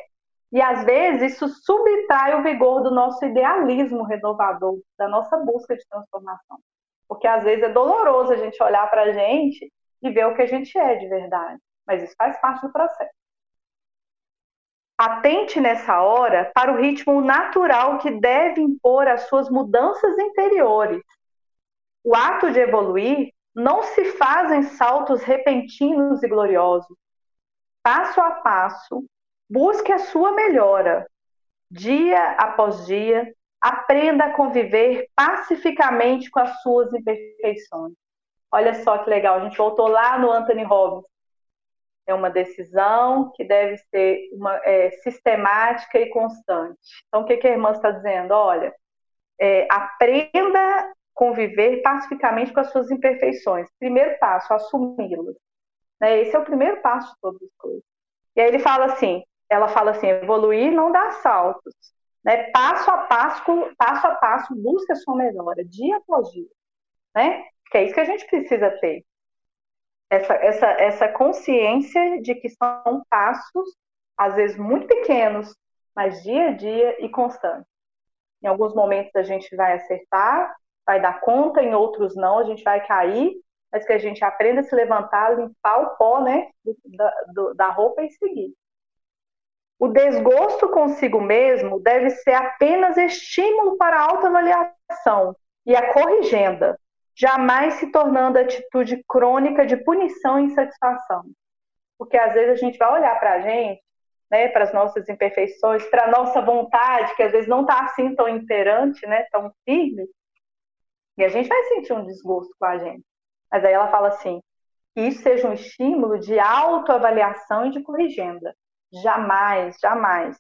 Speaker 1: E às vezes isso subtrai o vigor do nosso idealismo renovador, da nossa busca de transformação. Porque às vezes é doloroso a gente olhar para a gente e ver o que a gente é de verdade. Mas isso faz parte do processo. Atente nessa hora para o ritmo natural que deve impor as suas mudanças interiores. O ato de evoluir não se fazem saltos repentinos e gloriosos. Passo a passo, busque a sua melhora. Dia após dia, aprenda a conviver pacificamente com as suas imperfeições. Olha só que legal, a gente voltou lá no Anthony Robbins. É uma decisão que deve ser uma, é, sistemática e constante. Então, o que, que a irmã está dizendo? Olha, é, aprenda conviver pacificamente com as suas imperfeições. Primeiro passo, assumi-las. Né? Esse é o primeiro passo de todas as coisas. E aí ele fala assim, ela fala assim, evoluir não dá saltos. Né? Passo a passo, passo a passo, busca a sua melhora, dia após dia. Né? Que é isso que a gente precisa ter. Essa, essa, essa consciência de que são passos, às vezes muito pequenos, mas dia a dia e constantes. Em alguns momentos a gente vai acertar, vai dar conta, em outros não, a gente vai cair, mas que a gente aprenda a se levantar, limpar o pó né, da, do, da roupa e seguir. O desgosto consigo mesmo deve ser apenas estímulo para a autoavaliação e a corrigenda, jamais se tornando atitude crônica de punição e insatisfação. Porque às vezes a gente vai olhar para a gente, né, para as nossas imperfeições, para a nossa vontade, que às vezes não está assim tão imperante, né, tão firme, e a gente vai sentir um desgosto com a gente. Mas aí ela fala assim: que isso seja um estímulo de autoavaliação e de corrigenda. Jamais, jamais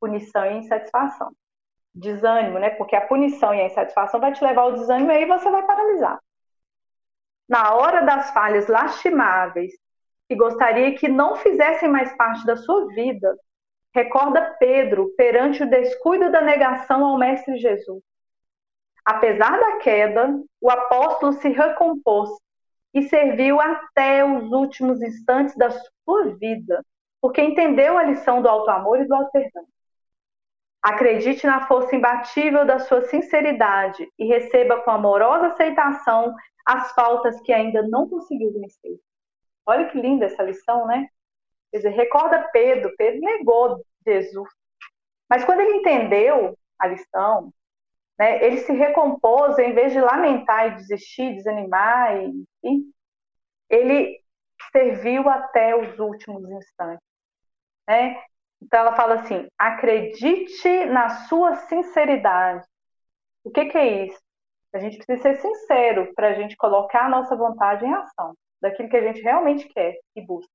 Speaker 1: punição e insatisfação desânimo, né? Porque a punição e a insatisfação vai te levar ao desânimo e aí você vai paralisar. Na hora das falhas lastimáveis, que gostaria que não fizessem mais parte da sua vida, recorda Pedro perante o descuido da negação ao Mestre Jesus. Apesar da queda, o apóstolo se recompôs e serviu até os últimos instantes da sua vida, porque entendeu a lição do alto amor e do alto perdão. Acredite na força imbatível da sua sinceridade e receba com amorosa aceitação as faltas que ainda não conseguiu vencer. Olha que linda essa lição, né? Quer dizer, recorda Pedro, Pedro negou Jesus. Mas quando ele entendeu a lição, né, ele se recompôs, em vez de lamentar e desistir, desanimar, e, ele serviu até os últimos instantes. Né? Então ela fala assim: acredite na sua sinceridade. O que, que é isso? A gente precisa ser sincero para a gente colocar a nossa vontade em ação, daquilo que a gente realmente quer e busca,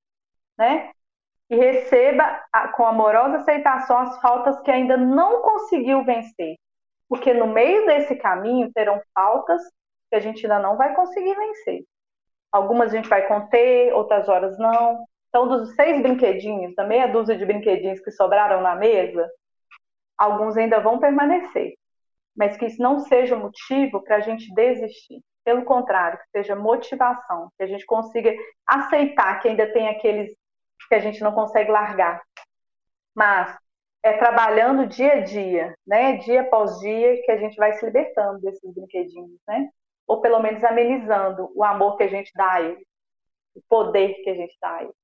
Speaker 1: né? E receba com amorosa aceitação as faltas que ainda não conseguiu vencer, porque no meio desse caminho terão faltas que a gente ainda não vai conseguir vencer. Algumas a gente vai conter, outras horas não. Então, dos seis brinquedinhos, da meia dúzia de brinquedinhos que sobraram na mesa, alguns ainda vão permanecer. Mas que isso não seja motivo para a gente desistir. Pelo contrário, que seja motivação, que a gente consiga aceitar que ainda tem aqueles que a gente não consegue largar. Mas é trabalhando dia a dia, né? Dia após dia, que a gente vai se libertando desses brinquedinhos, né? Ou pelo menos amenizando o amor que a gente dá a eles, o poder que a gente dá a eles.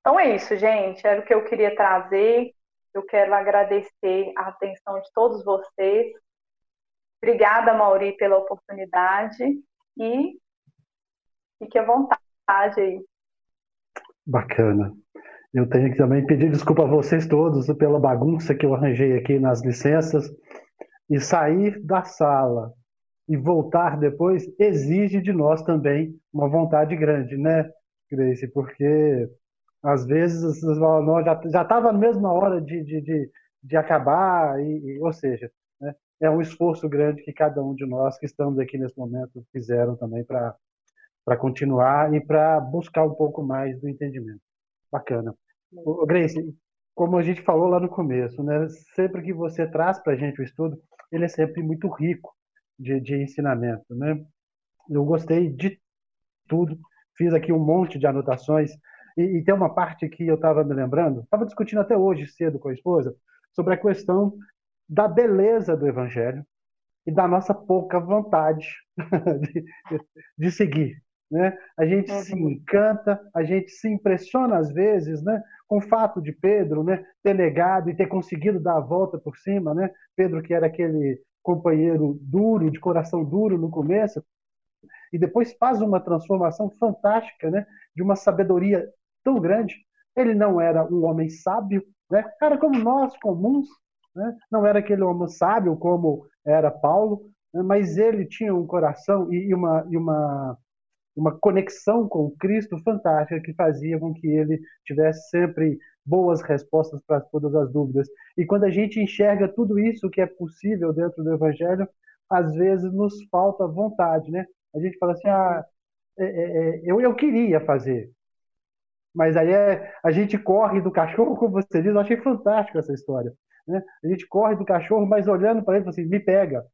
Speaker 1: Então é isso, gente. Era o que eu queria trazer. Eu quero agradecer a atenção de todos vocês. Obrigada, Mauri, pela oportunidade e fique à vontade aí.
Speaker 2: Bacana. Eu tenho que também pedir desculpa a vocês todos pela bagunça que eu arranjei aqui nas licenças. E sair da sala e voltar depois exige de nós também uma vontade grande, né, Grace? Porque às vezes não, já já estava mesmo na hora de, de, de, de acabar, e, e, ou seja, né, é um esforço grande que cada um de nós que estamos aqui nesse momento fizeram também para continuar e para buscar um pouco mais do entendimento. Bacana. O, Grace, como a gente falou lá no começo, né, sempre que você traz para a gente o estudo, ele é sempre muito rico de, de ensinamento. Né? Eu gostei de tudo, fiz aqui um monte de anotações e, e tem uma parte que eu estava me lembrando, estava discutindo até hoje cedo com a esposa, sobre a questão da beleza do Evangelho e da nossa pouca vontade de, de seguir. Né? A gente uhum. se encanta, a gente se impressiona às vezes né, com o fato de Pedro né, ter negado e ter conseguido dar a volta por cima. Né? Pedro, que era aquele companheiro duro, de coração duro no começo, e depois faz uma transformação fantástica, né, de uma sabedoria tão grande. Ele não era um homem sábio, né? era como nós, comuns, né? não era aquele homem sábio como era Paulo, né? mas ele tinha um coração e uma, e uma, uma conexão com Cristo fantástica que fazia com que ele tivesse sempre boas respostas para todas as dúvidas. E quando a gente enxerga tudo isso que é possível dentro do Evangelho, às vezes nos falta vontade, né? A gente fala assim, ah, é, é, é eu, eu queria fazer, mas aí é, a gente corre do cachorro, como você diz, eu achei fantástico essa história. Né? A gente corre do cachorro, mas olhando para ele, assim, me pega,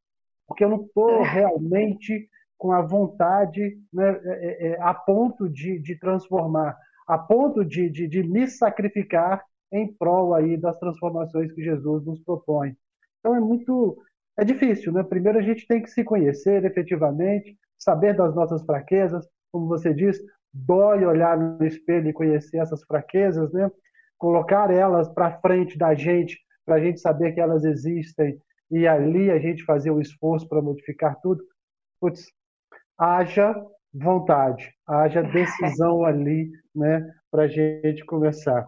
Speaker 2: porque eu não estou é. realmente com a vontade né, é, é, é, a ponto de, de transformar, a ponto de, de, de me sacrificar em prol aí das transformações que Jesus nos propõe. Então é muito, é difícil, né? Primeiro a gente tem que se conhecer efetivamente, saber das nossas fraquezas, como você diz, dói olhar no espelho e conhecer essas fraquezas, né? colocar elas para frente da gente, para a gente saber que elas existem e ali a gente fazer o esforço para modificar tudo, putz, haja vontade, haja decisão ali, né, para a gente começar.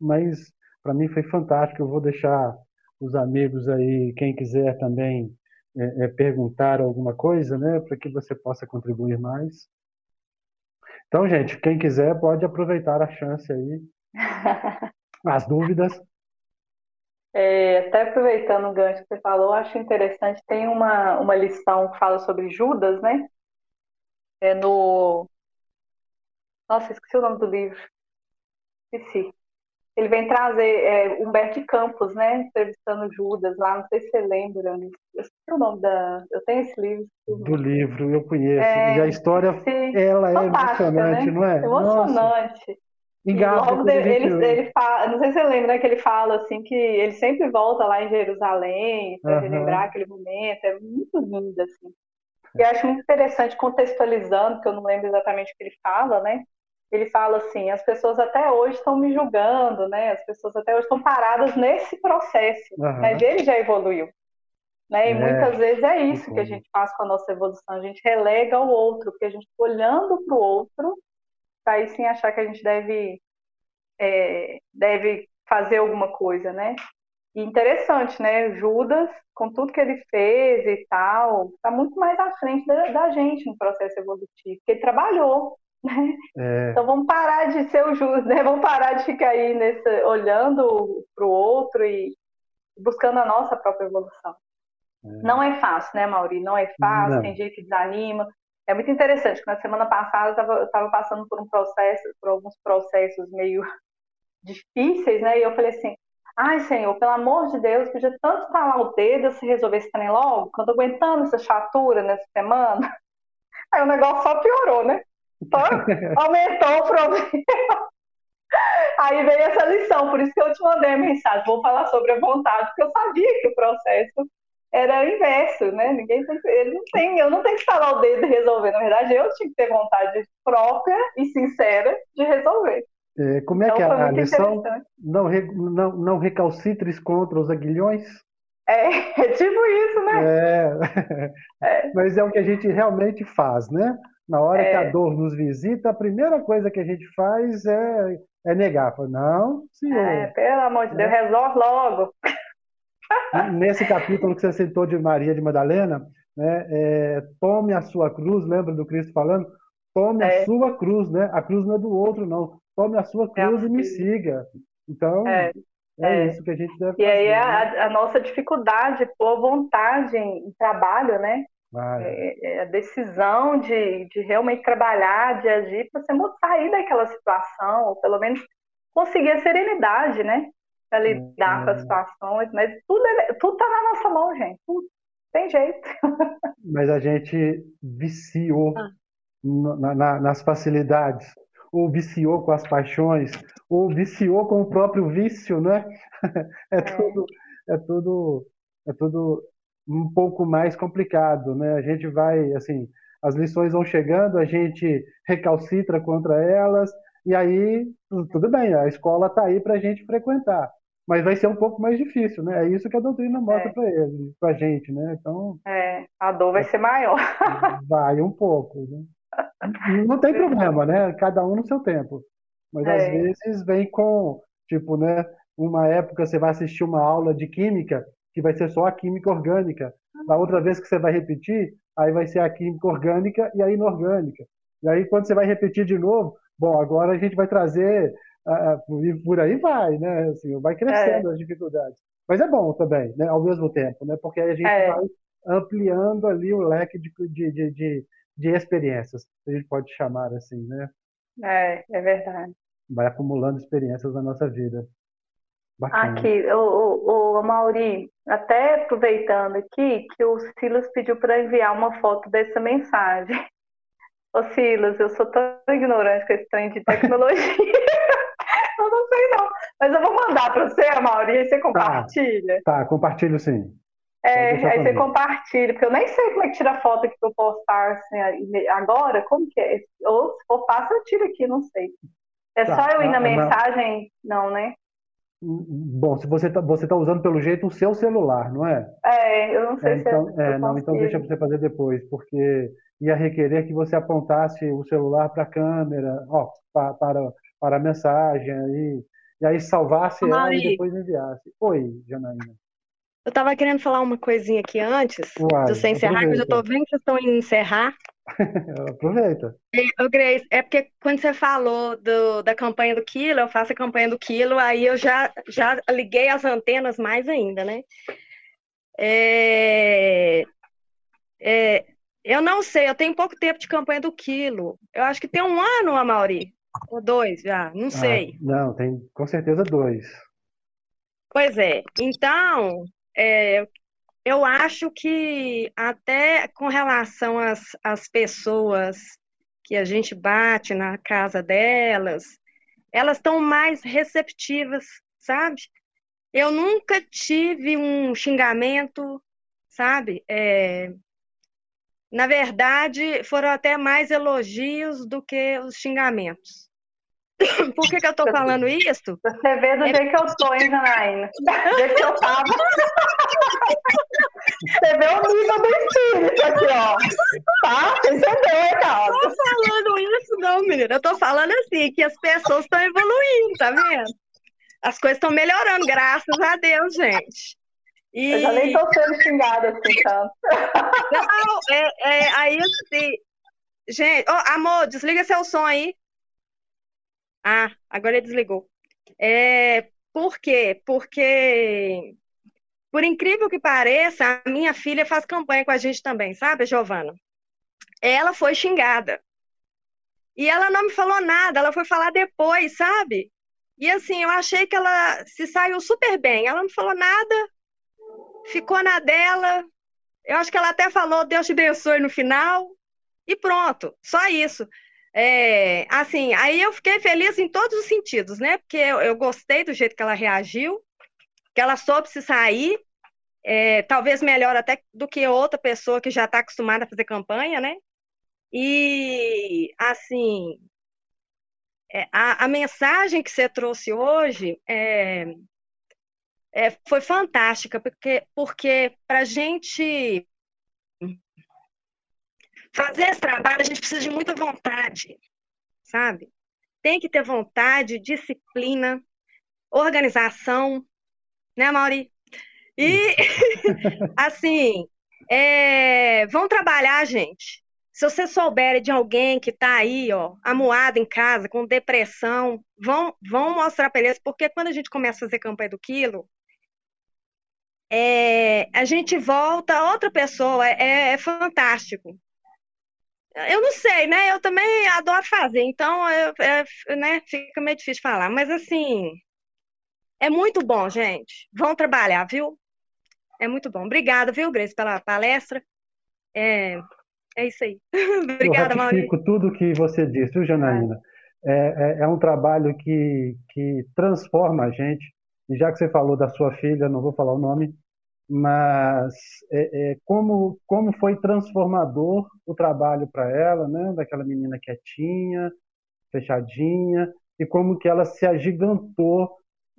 Speaker 2: Mas para mim foi fantástico. Eu vou deixar os amigos aí, quem quiser também é, é, perguntar alguma coisa, né, para que você possa contribuir mais. Então, gente, quem quiser pode aproveitar a chance aí. As dúvidas.
Speaker 1: É, até aproveitando o gancho que você falou, acho interessante, tem uma, uma lição que fala sobre Judas, né? É no. Nossa, esqueci o nome do livro. Esqueci. Ele vem trazer é, Humberto Campos, né? Entrevistando Judas lá, não sei se você lembra. Eu esqueci o nome da. Eu tenho esse livro.
Speaker 2: Do livro, eu conheço. É, e a história, sim, ela é emocionante, né? não é?
Speaker 1: Emocionante. Nossa. Engata, logo ele, gente... ele fala, não sei se você lembra, né, que ele fala assim que ele sempre volta lá em Jerusalém para uhum. relembrar aquele momento, é muito lindo assim. E acho muito interessante contextualizando, porque eu não lembro exatamente o que ele fala, né? Ele fala assim, as pessoas até hoje estão me julgando, né? As pessoas até hoje estão paradas nesse processo, uhum. mas ele já evoluiu. Né? E é, muitas vezes é isso que a gente faz com a nossa evolução, a gente relega o outro, porque a gente olhando para o outro aí sim achar que a gente deve, é, deve fazer alguma coisa, né? E interessante, né? Judas, com tudo que ele fez e tal, está muito mais à frente da, da, gente no processo evolutivo, porque ele trabalhou, né? É. Então vamos parar de ser o Judas, né? Vamos parar de ficar aí nesse, olhando para o outro e buscando a nossa própria evolução. É. Não é fácil, né, Mauri? Não é fácil, Não. tem gente que desanima. É muito interessante que na semana passada eu estava passando por um processo, por alguns processos meio difíceis, né? E eu falei assim, ai Senhor, pelo amor de Deus, podia tanto falar o dedo se resolver esse trem logo, quando eu tô aguentando essa chatura nessa semana. Aí o negócio só piorou, né? Só aumentou o problema. Aí veio essa lição, por isso que eu te mandei a mensagem. Vou falar sobre a vontade, porque eu sabia que o processo era o inverso, né? Ninguém tem, ele não tem, eu não tenho que falar o dedo e resolver. Na verdade, eu tinha que ter vontade própria e sincera de resolver.
Speaker 2: É, como é então, que é a lição? Não, não, não recalcitres contra os aguilhões?
Speaker 1: É, é tipo isso, né?
Speaker 2: É. é. Mas é o que a gente realmente faz, né? Na hora que a é. dor nos visita, a primeira coisa que a gente faz é, é negar. Não, senhor. É,
Speaker 1: pelo amor de Deus, é. resolve logo.
Speaker 2: Nesse capítulo que você citou de Maria de Madalena, né, é, tome a sua cruz, lembra do Cristo falando? Tome é. a sua cruz, né? A cruz não é do outro, não. Tome a sua é cruz e me siga. Então, é, é, é, isso que a gente deve
Speaker 1: e
Speaker 2: fazer.
Speaker 1: E aí a, né? a, nossa dificuldade, por vontade em, em trabalho, né? É, a decisão de, de realmente trabalhar, de agir para você sair daquela situação, ou pelo menos conseguir a serenidade, né? para lidar com as situações, mas tudo é, tudo tá na nossa mão, gente. Tudo. Tem jeito.
Speaker 2: Mas a gente viciou ah. na, na, nas facilidades, ou viciou com as paixões, ou viciou com o próprio vício, né? É, é. tudo, é tudo, é tudo um pouco mais complicado, né? A gente vai, assim, as lições vão chegando, a gente recalcitra contra elas, e aí tudo bem, a escola está aí para a gente frequentar mas vai ser um pouco mais difícil, né? É isso que a doutrina mostra é. para ele, para a gente, né? Então,
Speaker 1: é, a dor vai ser maior.
Speaker 2: vai um pouco, né? Não tem problema, né? Cada um no seu tempo. Mas é. às vezes vem com, tipo, né? Uma época você vai assistir uma aula de química que vai ser só a química orgânica. Na outra vez que você vai repetir, aí vai ser a química orgânica e a inorgânica. E aí quando você vai repetir de novo, bom, agora a gente vai trazer e por aí vai, né? Assim, vai crescendo é. as dificuldades. Mas é bom também, né? Ao mesmo tempo, né? Porque a gente é. vai ampliando ali o leque de, de, de, de, de experiências, a gente pode chamar assim, né?
Speaker 1: É, é verdade.
Speaker 2: Vai acumulando experiências na nossa vida.
Speaker 1: Bacana. Aqui, o, o, o Mauri, até aproveitando aqui, que o Silas pediu para enviar uma foto dessa mensagem. Ô Silas, eu sou tão ignorante com esse trem de tecnologia. Eu não sei não. Mas eu vou mandar para você, Amaury, aí você tá. compartilha.
Speaker 2: Tá, tá compartilho sim.
Speaker 1: É, aí você compartilha, porque eu nem sei como é que tira foto aqui para eu postar assim, agora, como que é? Ou se for fácil, eu tiro aqui, não sei. É tá, só eu ir na mensagem? Não, né?
Speaker 2: Bom, se você está você tá usando pelo jeito o seu celular, não é?
Speaker 1: É, eu não sei é,
Speaker 2: se então, é, não, então deixa você fazer depois, porque ia requerer que você apontasse o celular para a câmera, ó, para, para, para a mensagem, aí, e aí salvasse ela e depois enviasse. Oi, Janaína.
Speaker 3: Eu estava querendo falar uma coisinha aqui antes Uai, de você encerrar, aproveita. que eu já estou vendo que vocês estão em encerrar.
Speaker 2: aproveita.
Speaker 3: Eu, Grace, é porque quando você falou do, da campanha do quilo, eu faço a campanha do quilo, aí eu já, já liguei as antenas mais ainda, né? É, é, eu não sei, eu tenho pouco tempo de campanha do quilo. Eu acho que tem um ano, Amauri. Ou dois já, não ah, sei.
Speaker 2: Ah, não, tem com certeza dois.
Speaker 3: Pois é. Então, é, eu acho que até com relação às, às pessoas que a gente bate na casa delas, elas estão mais receptivas, sabe? Eu nunca tive um xingamento, sabe? É, na verdade, foram até mais elogios do que os xingamentos. Por que, que eu tô falando isso?
Speaker 1: Você vê do é... jeito que eu tô, hein, Janaína? Do jeito que eu tava. Você vê o nível do espírito aqui, ó. Tá? Entendeu, cara?
Speaker 3: Não tô falando isso, não, menina. Eu tô falando assim, que as pessoas estão evoluindo, tá vendo? As coisas estão melhorando, graças a Deus, gente.
Speaker 1: E... Eu já nem tô sendo xingada assim, tanto.
Speaker 3: Não, é, é, aí assim. Gente, oh, amor, desliga seu som aí. Ah, agora ele desligou. É, por quê? Porque, por incrível que pareça, a minha filha faz campanha com a gente também, sabe, Giovana? Ela foi xingada. E ela não me falou nada, ela foi falar depois, sabe? E assim, eu achei que ela se saiu super bem. Ela não falou nada, ficou na dela. Eu acho que ela até falou Deus te abençoe no final. E pronto, só isso. É, assim, aí eu fiquei feliz em todos os sentidos, né? Porque eu, eu gostei do jeito que ela reagiu, que ela soube se sair, é, talvez melhor até do que outra pessoa que já está acostumada a fazer campanha, né? E, assim, é, a, a, mensagem que você trouxe hoje é, é, foi fantástica, porque, porque para a gente fazer esse trabalho, a gente precisa de muita vontade, sabe? Tem que ter vontade, disciplina, organização, né, Mauri? E, assim, é, vão trabalhar, gente. Se você souber de alguém que está aí, ó, amuado em casa, com depressão, vão, vão mostrar para eles, porque quando a gente começa a fazer campanha do quilo, é, a gente volta outra pessoa, é, é fantástico. Eu não sei, né? Eu também adoro fazer, então eu, é, né, fica meio difícil falar. Mas assim, é muito bom, gente. Vão trabalhar, viu? É muito bom. Obrigada, viu, Grace, pela palestra. É, é isso aí. Obrigada,
Speaker 2: Eu ratifico tudo que você disse, viu, Janaína? É, é, é, um trabalho que, que transforma a gente. E já que você falou da sua filha, não vou falar o nome, mas é, é, como, como foi transformador o trabalho para ela, né? daquela menina quietinha, fechadinha, e como que ela se agigantou,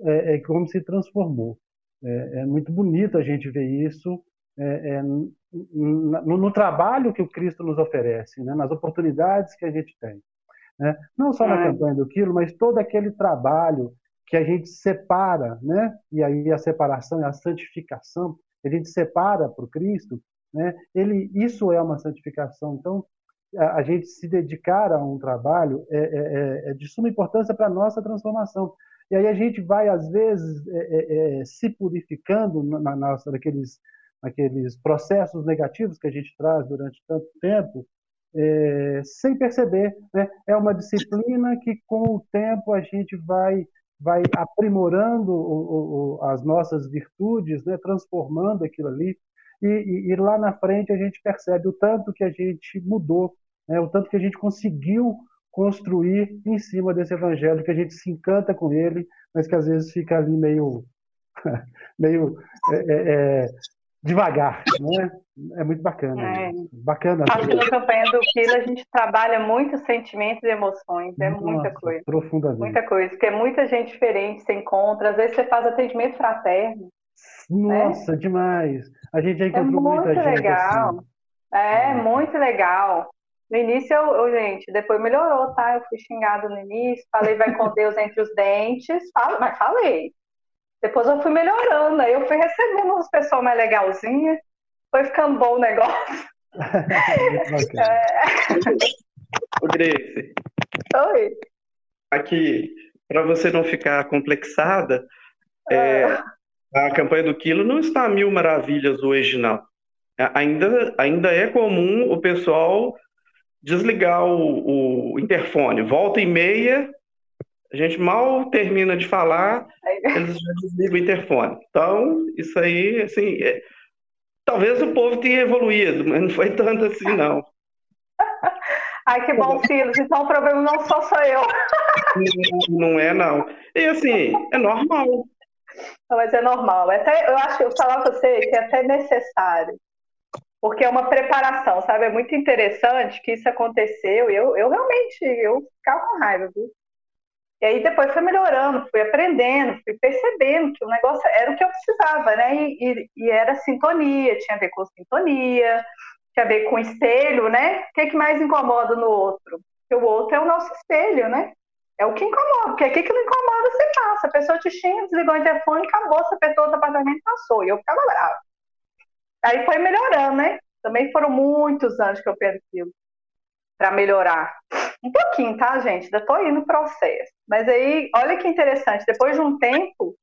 Speaker 2: é, é como se transformou. É, é, muito bonito a gente ver isso é, no, no, trabalho que o Cristo nos oferece, né? nas oportunidades que a gente tem. Né? Não só na campanha do quilo, mas todo aquele trabalho que a gente separa, né? E aí a separação é a santificação, a gente separa para o Cristo, né? Ele, isso é uma santificação. Então, a, a gente se dedicar a um trabalho é, é, é, é de suma importância para a nossa transformação. E aí a gente vai, às vezes, é, é, é se purificando na naqueles, processos negativos que a gente traz durante tanto tempo, sem perceber. Né? É uma disciplina que, com o tempo, a gente vai vai aprimorando o, o, as nossas virtudes, né, transformando aquilo ali, e, e, e, lá na frente a gente percebe o tanto que a gente mudou, né, o tanto que a gente conseguiu construir em cima desse evangelho, que a gente se encanta com ele, mas que às vezes fica ali meio, meio é, é, é devagar, né? É muito bacana. É. Bacana.
Speaker 1: Acho que na campanha do Quilo a gente trabalha muito sentimentos e emoções, é Nossa, muita coisa.
Speaker 2: Profundamente.
Speaker 1: Muita coisa, porque é muita gente diferente você encontra, às vezes você faz atendimento fraterno.
Speaker 2: Né? Nossa, né? demais. A gente já é encontrou
Speaker 1: é
Speaker 2: muita
Speaker 1: gente. Legal.
Speaker 2: Assim.
Speaker 1: É, muito legal. No início, eu, eu, gente, depois melhorou, tá? Eu fui xingada no início, falei vai com Deus entre os dentes, falo, mas falei. Depois eu fui melhorando, aí eu fui recebendo umas pessoas mais legalzinhas, foi ficando bom o negócio.
Speaker 4: é. O Grace.
Speaker 1: Oi.
Speaker 4: Aqui, para você não ficar complexada, é, ah. a campanha do Quilo não está a mil maravilhas hoje, não. Ainda, ainda é comum o pessoal desligar o, o interfone. Volta e meia, a gente mal termina de falar, eles já desligam o interfone. Então, isso aí, assim, é... talvez o povo tenha evoluído, mas não foi tanto assim, não.
Speaker 1: Ai, que bom, Silas. Então o problema não só sou eu.
Speaker 4: Não, não é, não. E assim, é normal.
Speaker 1: Não, mas é normal. É até, eu acho que eu falar pra você que é até necessário. Porque é uma preparação, sabe? É muito interessante que isso aconteceu. E eu, eu realmente eu ficava com raiva, viu? E aí depois foi melhorando, fui aprendendo, fui percebendo que o negócio era o que eu precisava, né? E, e, e era sintonia, tinha a ver com sintonia, tinha a ver com espelho, né? O que, que mais incomoda no outro? Porque o outro é o nosso espelho, né? É o que incomoda, porque aqui que incomoda, você passa. A pessoa te xinga, desligou o interfone, acabou, você apertou o apartamento passou. E eu ficava brava. Aí foi melhorando, né? Também foram muitos anos que eu perdi aquilo para melhorar. Um pouquinho, tá, gente? Ainda tô indo no processo. Mas aí, olha que interessante, depois de um tempo,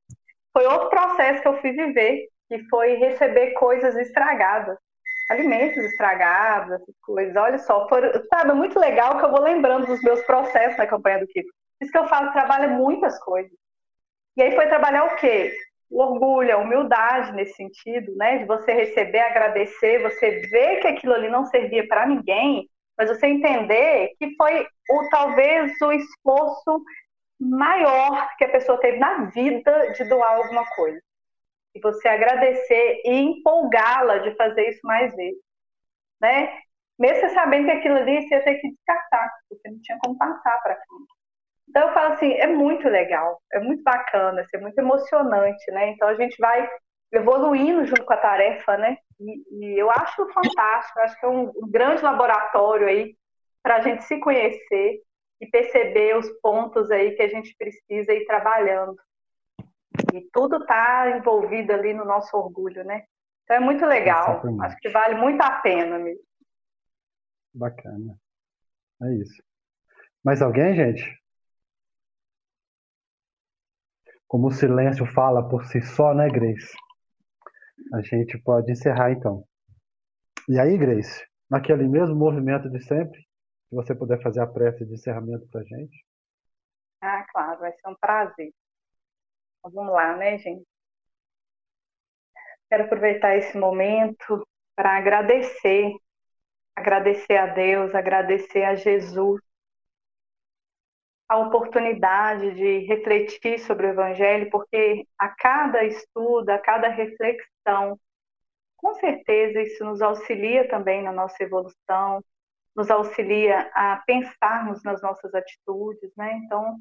Speaker 1: foi outro processo que eu fui viver, que foi receber coisas estragadas, alimentos estragados, coisas. Olha só, foi, sabe, é muito legal que eu vou lembrando dos meus processos na campanha do Kiko. Isso que eu falo, trabalha muitas coisas. E aí foi trabalhar o quê? O orgulho, a humildade nesse sentido, né? De você receber, agradecer, você ver que aquilo ali não servia para ninguém mas você entender que foi o talvez o esforço maior que a pessoa teve na vida de doar alguma coisa. E você agradecer e empolgá-la de fazer isso mais vezes, né? Mesmo sabendo que aquilo ali você ia ter que descartar, porque não tinha como passar para frente. Então eu falo assim, é muito legal, é muito bacana, é muito emocionante, né? Então a gente vai evoluindo junto com a tarefa, né? E, e eu acho fantástico, acho que é um, um grande laboratório aí para a gente se conhecer e perceber os pontos aí que a gente precisa ir trabalhando. E tudo está envolvido ali no nosso orgulho, né? Então é muito legal. Exatamente. Acho que vale muito a pena mesmo.
Speaker 2: Bacana. É isso. Mais alguém, gente? Como o silêncio fala por si só, né, Grace? A gente pode encerrar então. E aí, Grace, naquele mesmo movimento de sempre, se você puder fazer a prece de encerramento para a gente.
Speaker 1: Ah, claro, vai ser um prazer. Vamos lá, né, gente? Quero aproveitar esse momento para agradecer, agradecer a Deus, agradecer a Jesus a oportunidade de refletir sobre o Evangelho, porque a cada estudo, a cada reflexão, com certeza isso nos auxilia também na nossa evolução, nos auxilia a pensarmos nas nossas atitudes, né? Então,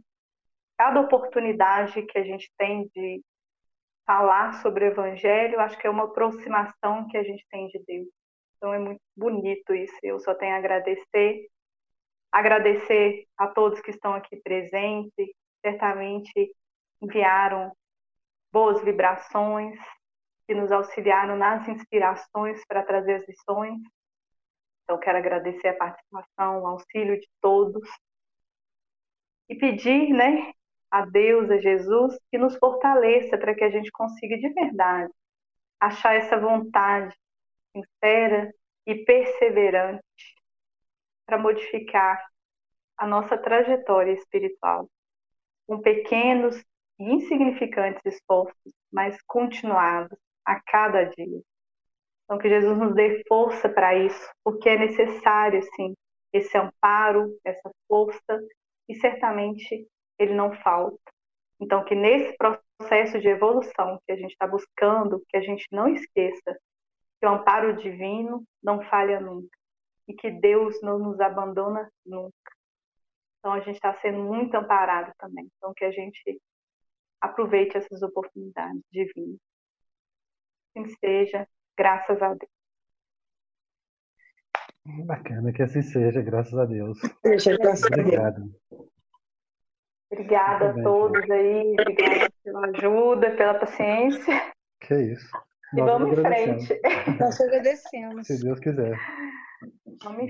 Speaker 1: cada oportunidade que a gente tem de falar sobre o Evangelho, acho que é uma aproximação que a gente tem de Deus. Então, é muito bonito isso. Eu só tenho a agradecer agradecer a todos que estão aqui presentes, certamente enviaram boas vibrações, que nos auxiliaram nas inspirações para trazer as lições. Então, quero agradecer a participação, o auxílio de todos. E pedir né, a Deus, a Jesus, que nos fortaleça para que a gente consiga de verdade achar essa vontade sincera e perseverante para modificar a nossa trajetória espiritual, com pequenos e insignificantes esforços, mas continuados a cada dia. Então, que Jesus nos dê força para isso, porque é necessário, sim, esse amparo, essa força, e certamente ele não falta. Então, que nesse processo de evolução que a gente está buscando, que a gente não esqueça que o amparo divino não falha nunca e que Deus não nos abandona nunca. Então a gente está sendo muito amparado também. Então que a gente aproveite essas oportunidades divinas. Assim seja, graças a Deus.
Speaker 2: Bacana que assim seja, graças a Deus.
Speaker 1: Obrigado. Obrigada a todos aí, obrigada pela ajuda, pela paciência.
Speaker 2: Que isso.
Speaker 1: E Nós vamos em frente.
Speaker 3: Nós agradecemos.
Speaker 2: Se Deus quiser.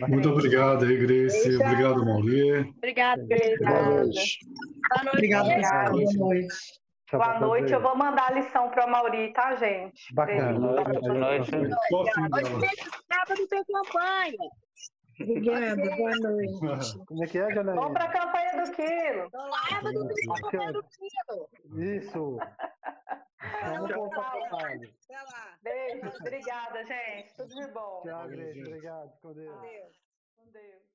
Speaker 5: Muito obrigado aí, Grace. Obrigado, Maulê.
Speaker 3: Obrigado,
Speaker 1: Grace.
Speaker 3: Boa
Speaker 1: noite.
Speaker 3: Obrigado,
Speaker 1: pessoal. Boa noite. Boa noite. Eu vou mandar a lição para o Mauri, tá, gente?
Speaker 2: Bacana. Boa
Speaker 3: noite. Sábado tem campanha. Obrigada, boa noite.
Speaker 2: Como é que é, Janaína?
Speaker 1: Vamos para a campanha do quilo.
Speaker 3: Sábado tem campanha do quilo.
Speaker 2: Isso.
Speaker 1: Vamos Até lá. Beijo. Obrigada, gente. Tudo de bom.
Speaker 2: Tchau, Grace. Obrigado. Com Deus.
Speaker 1: Com Deus. Com Deus.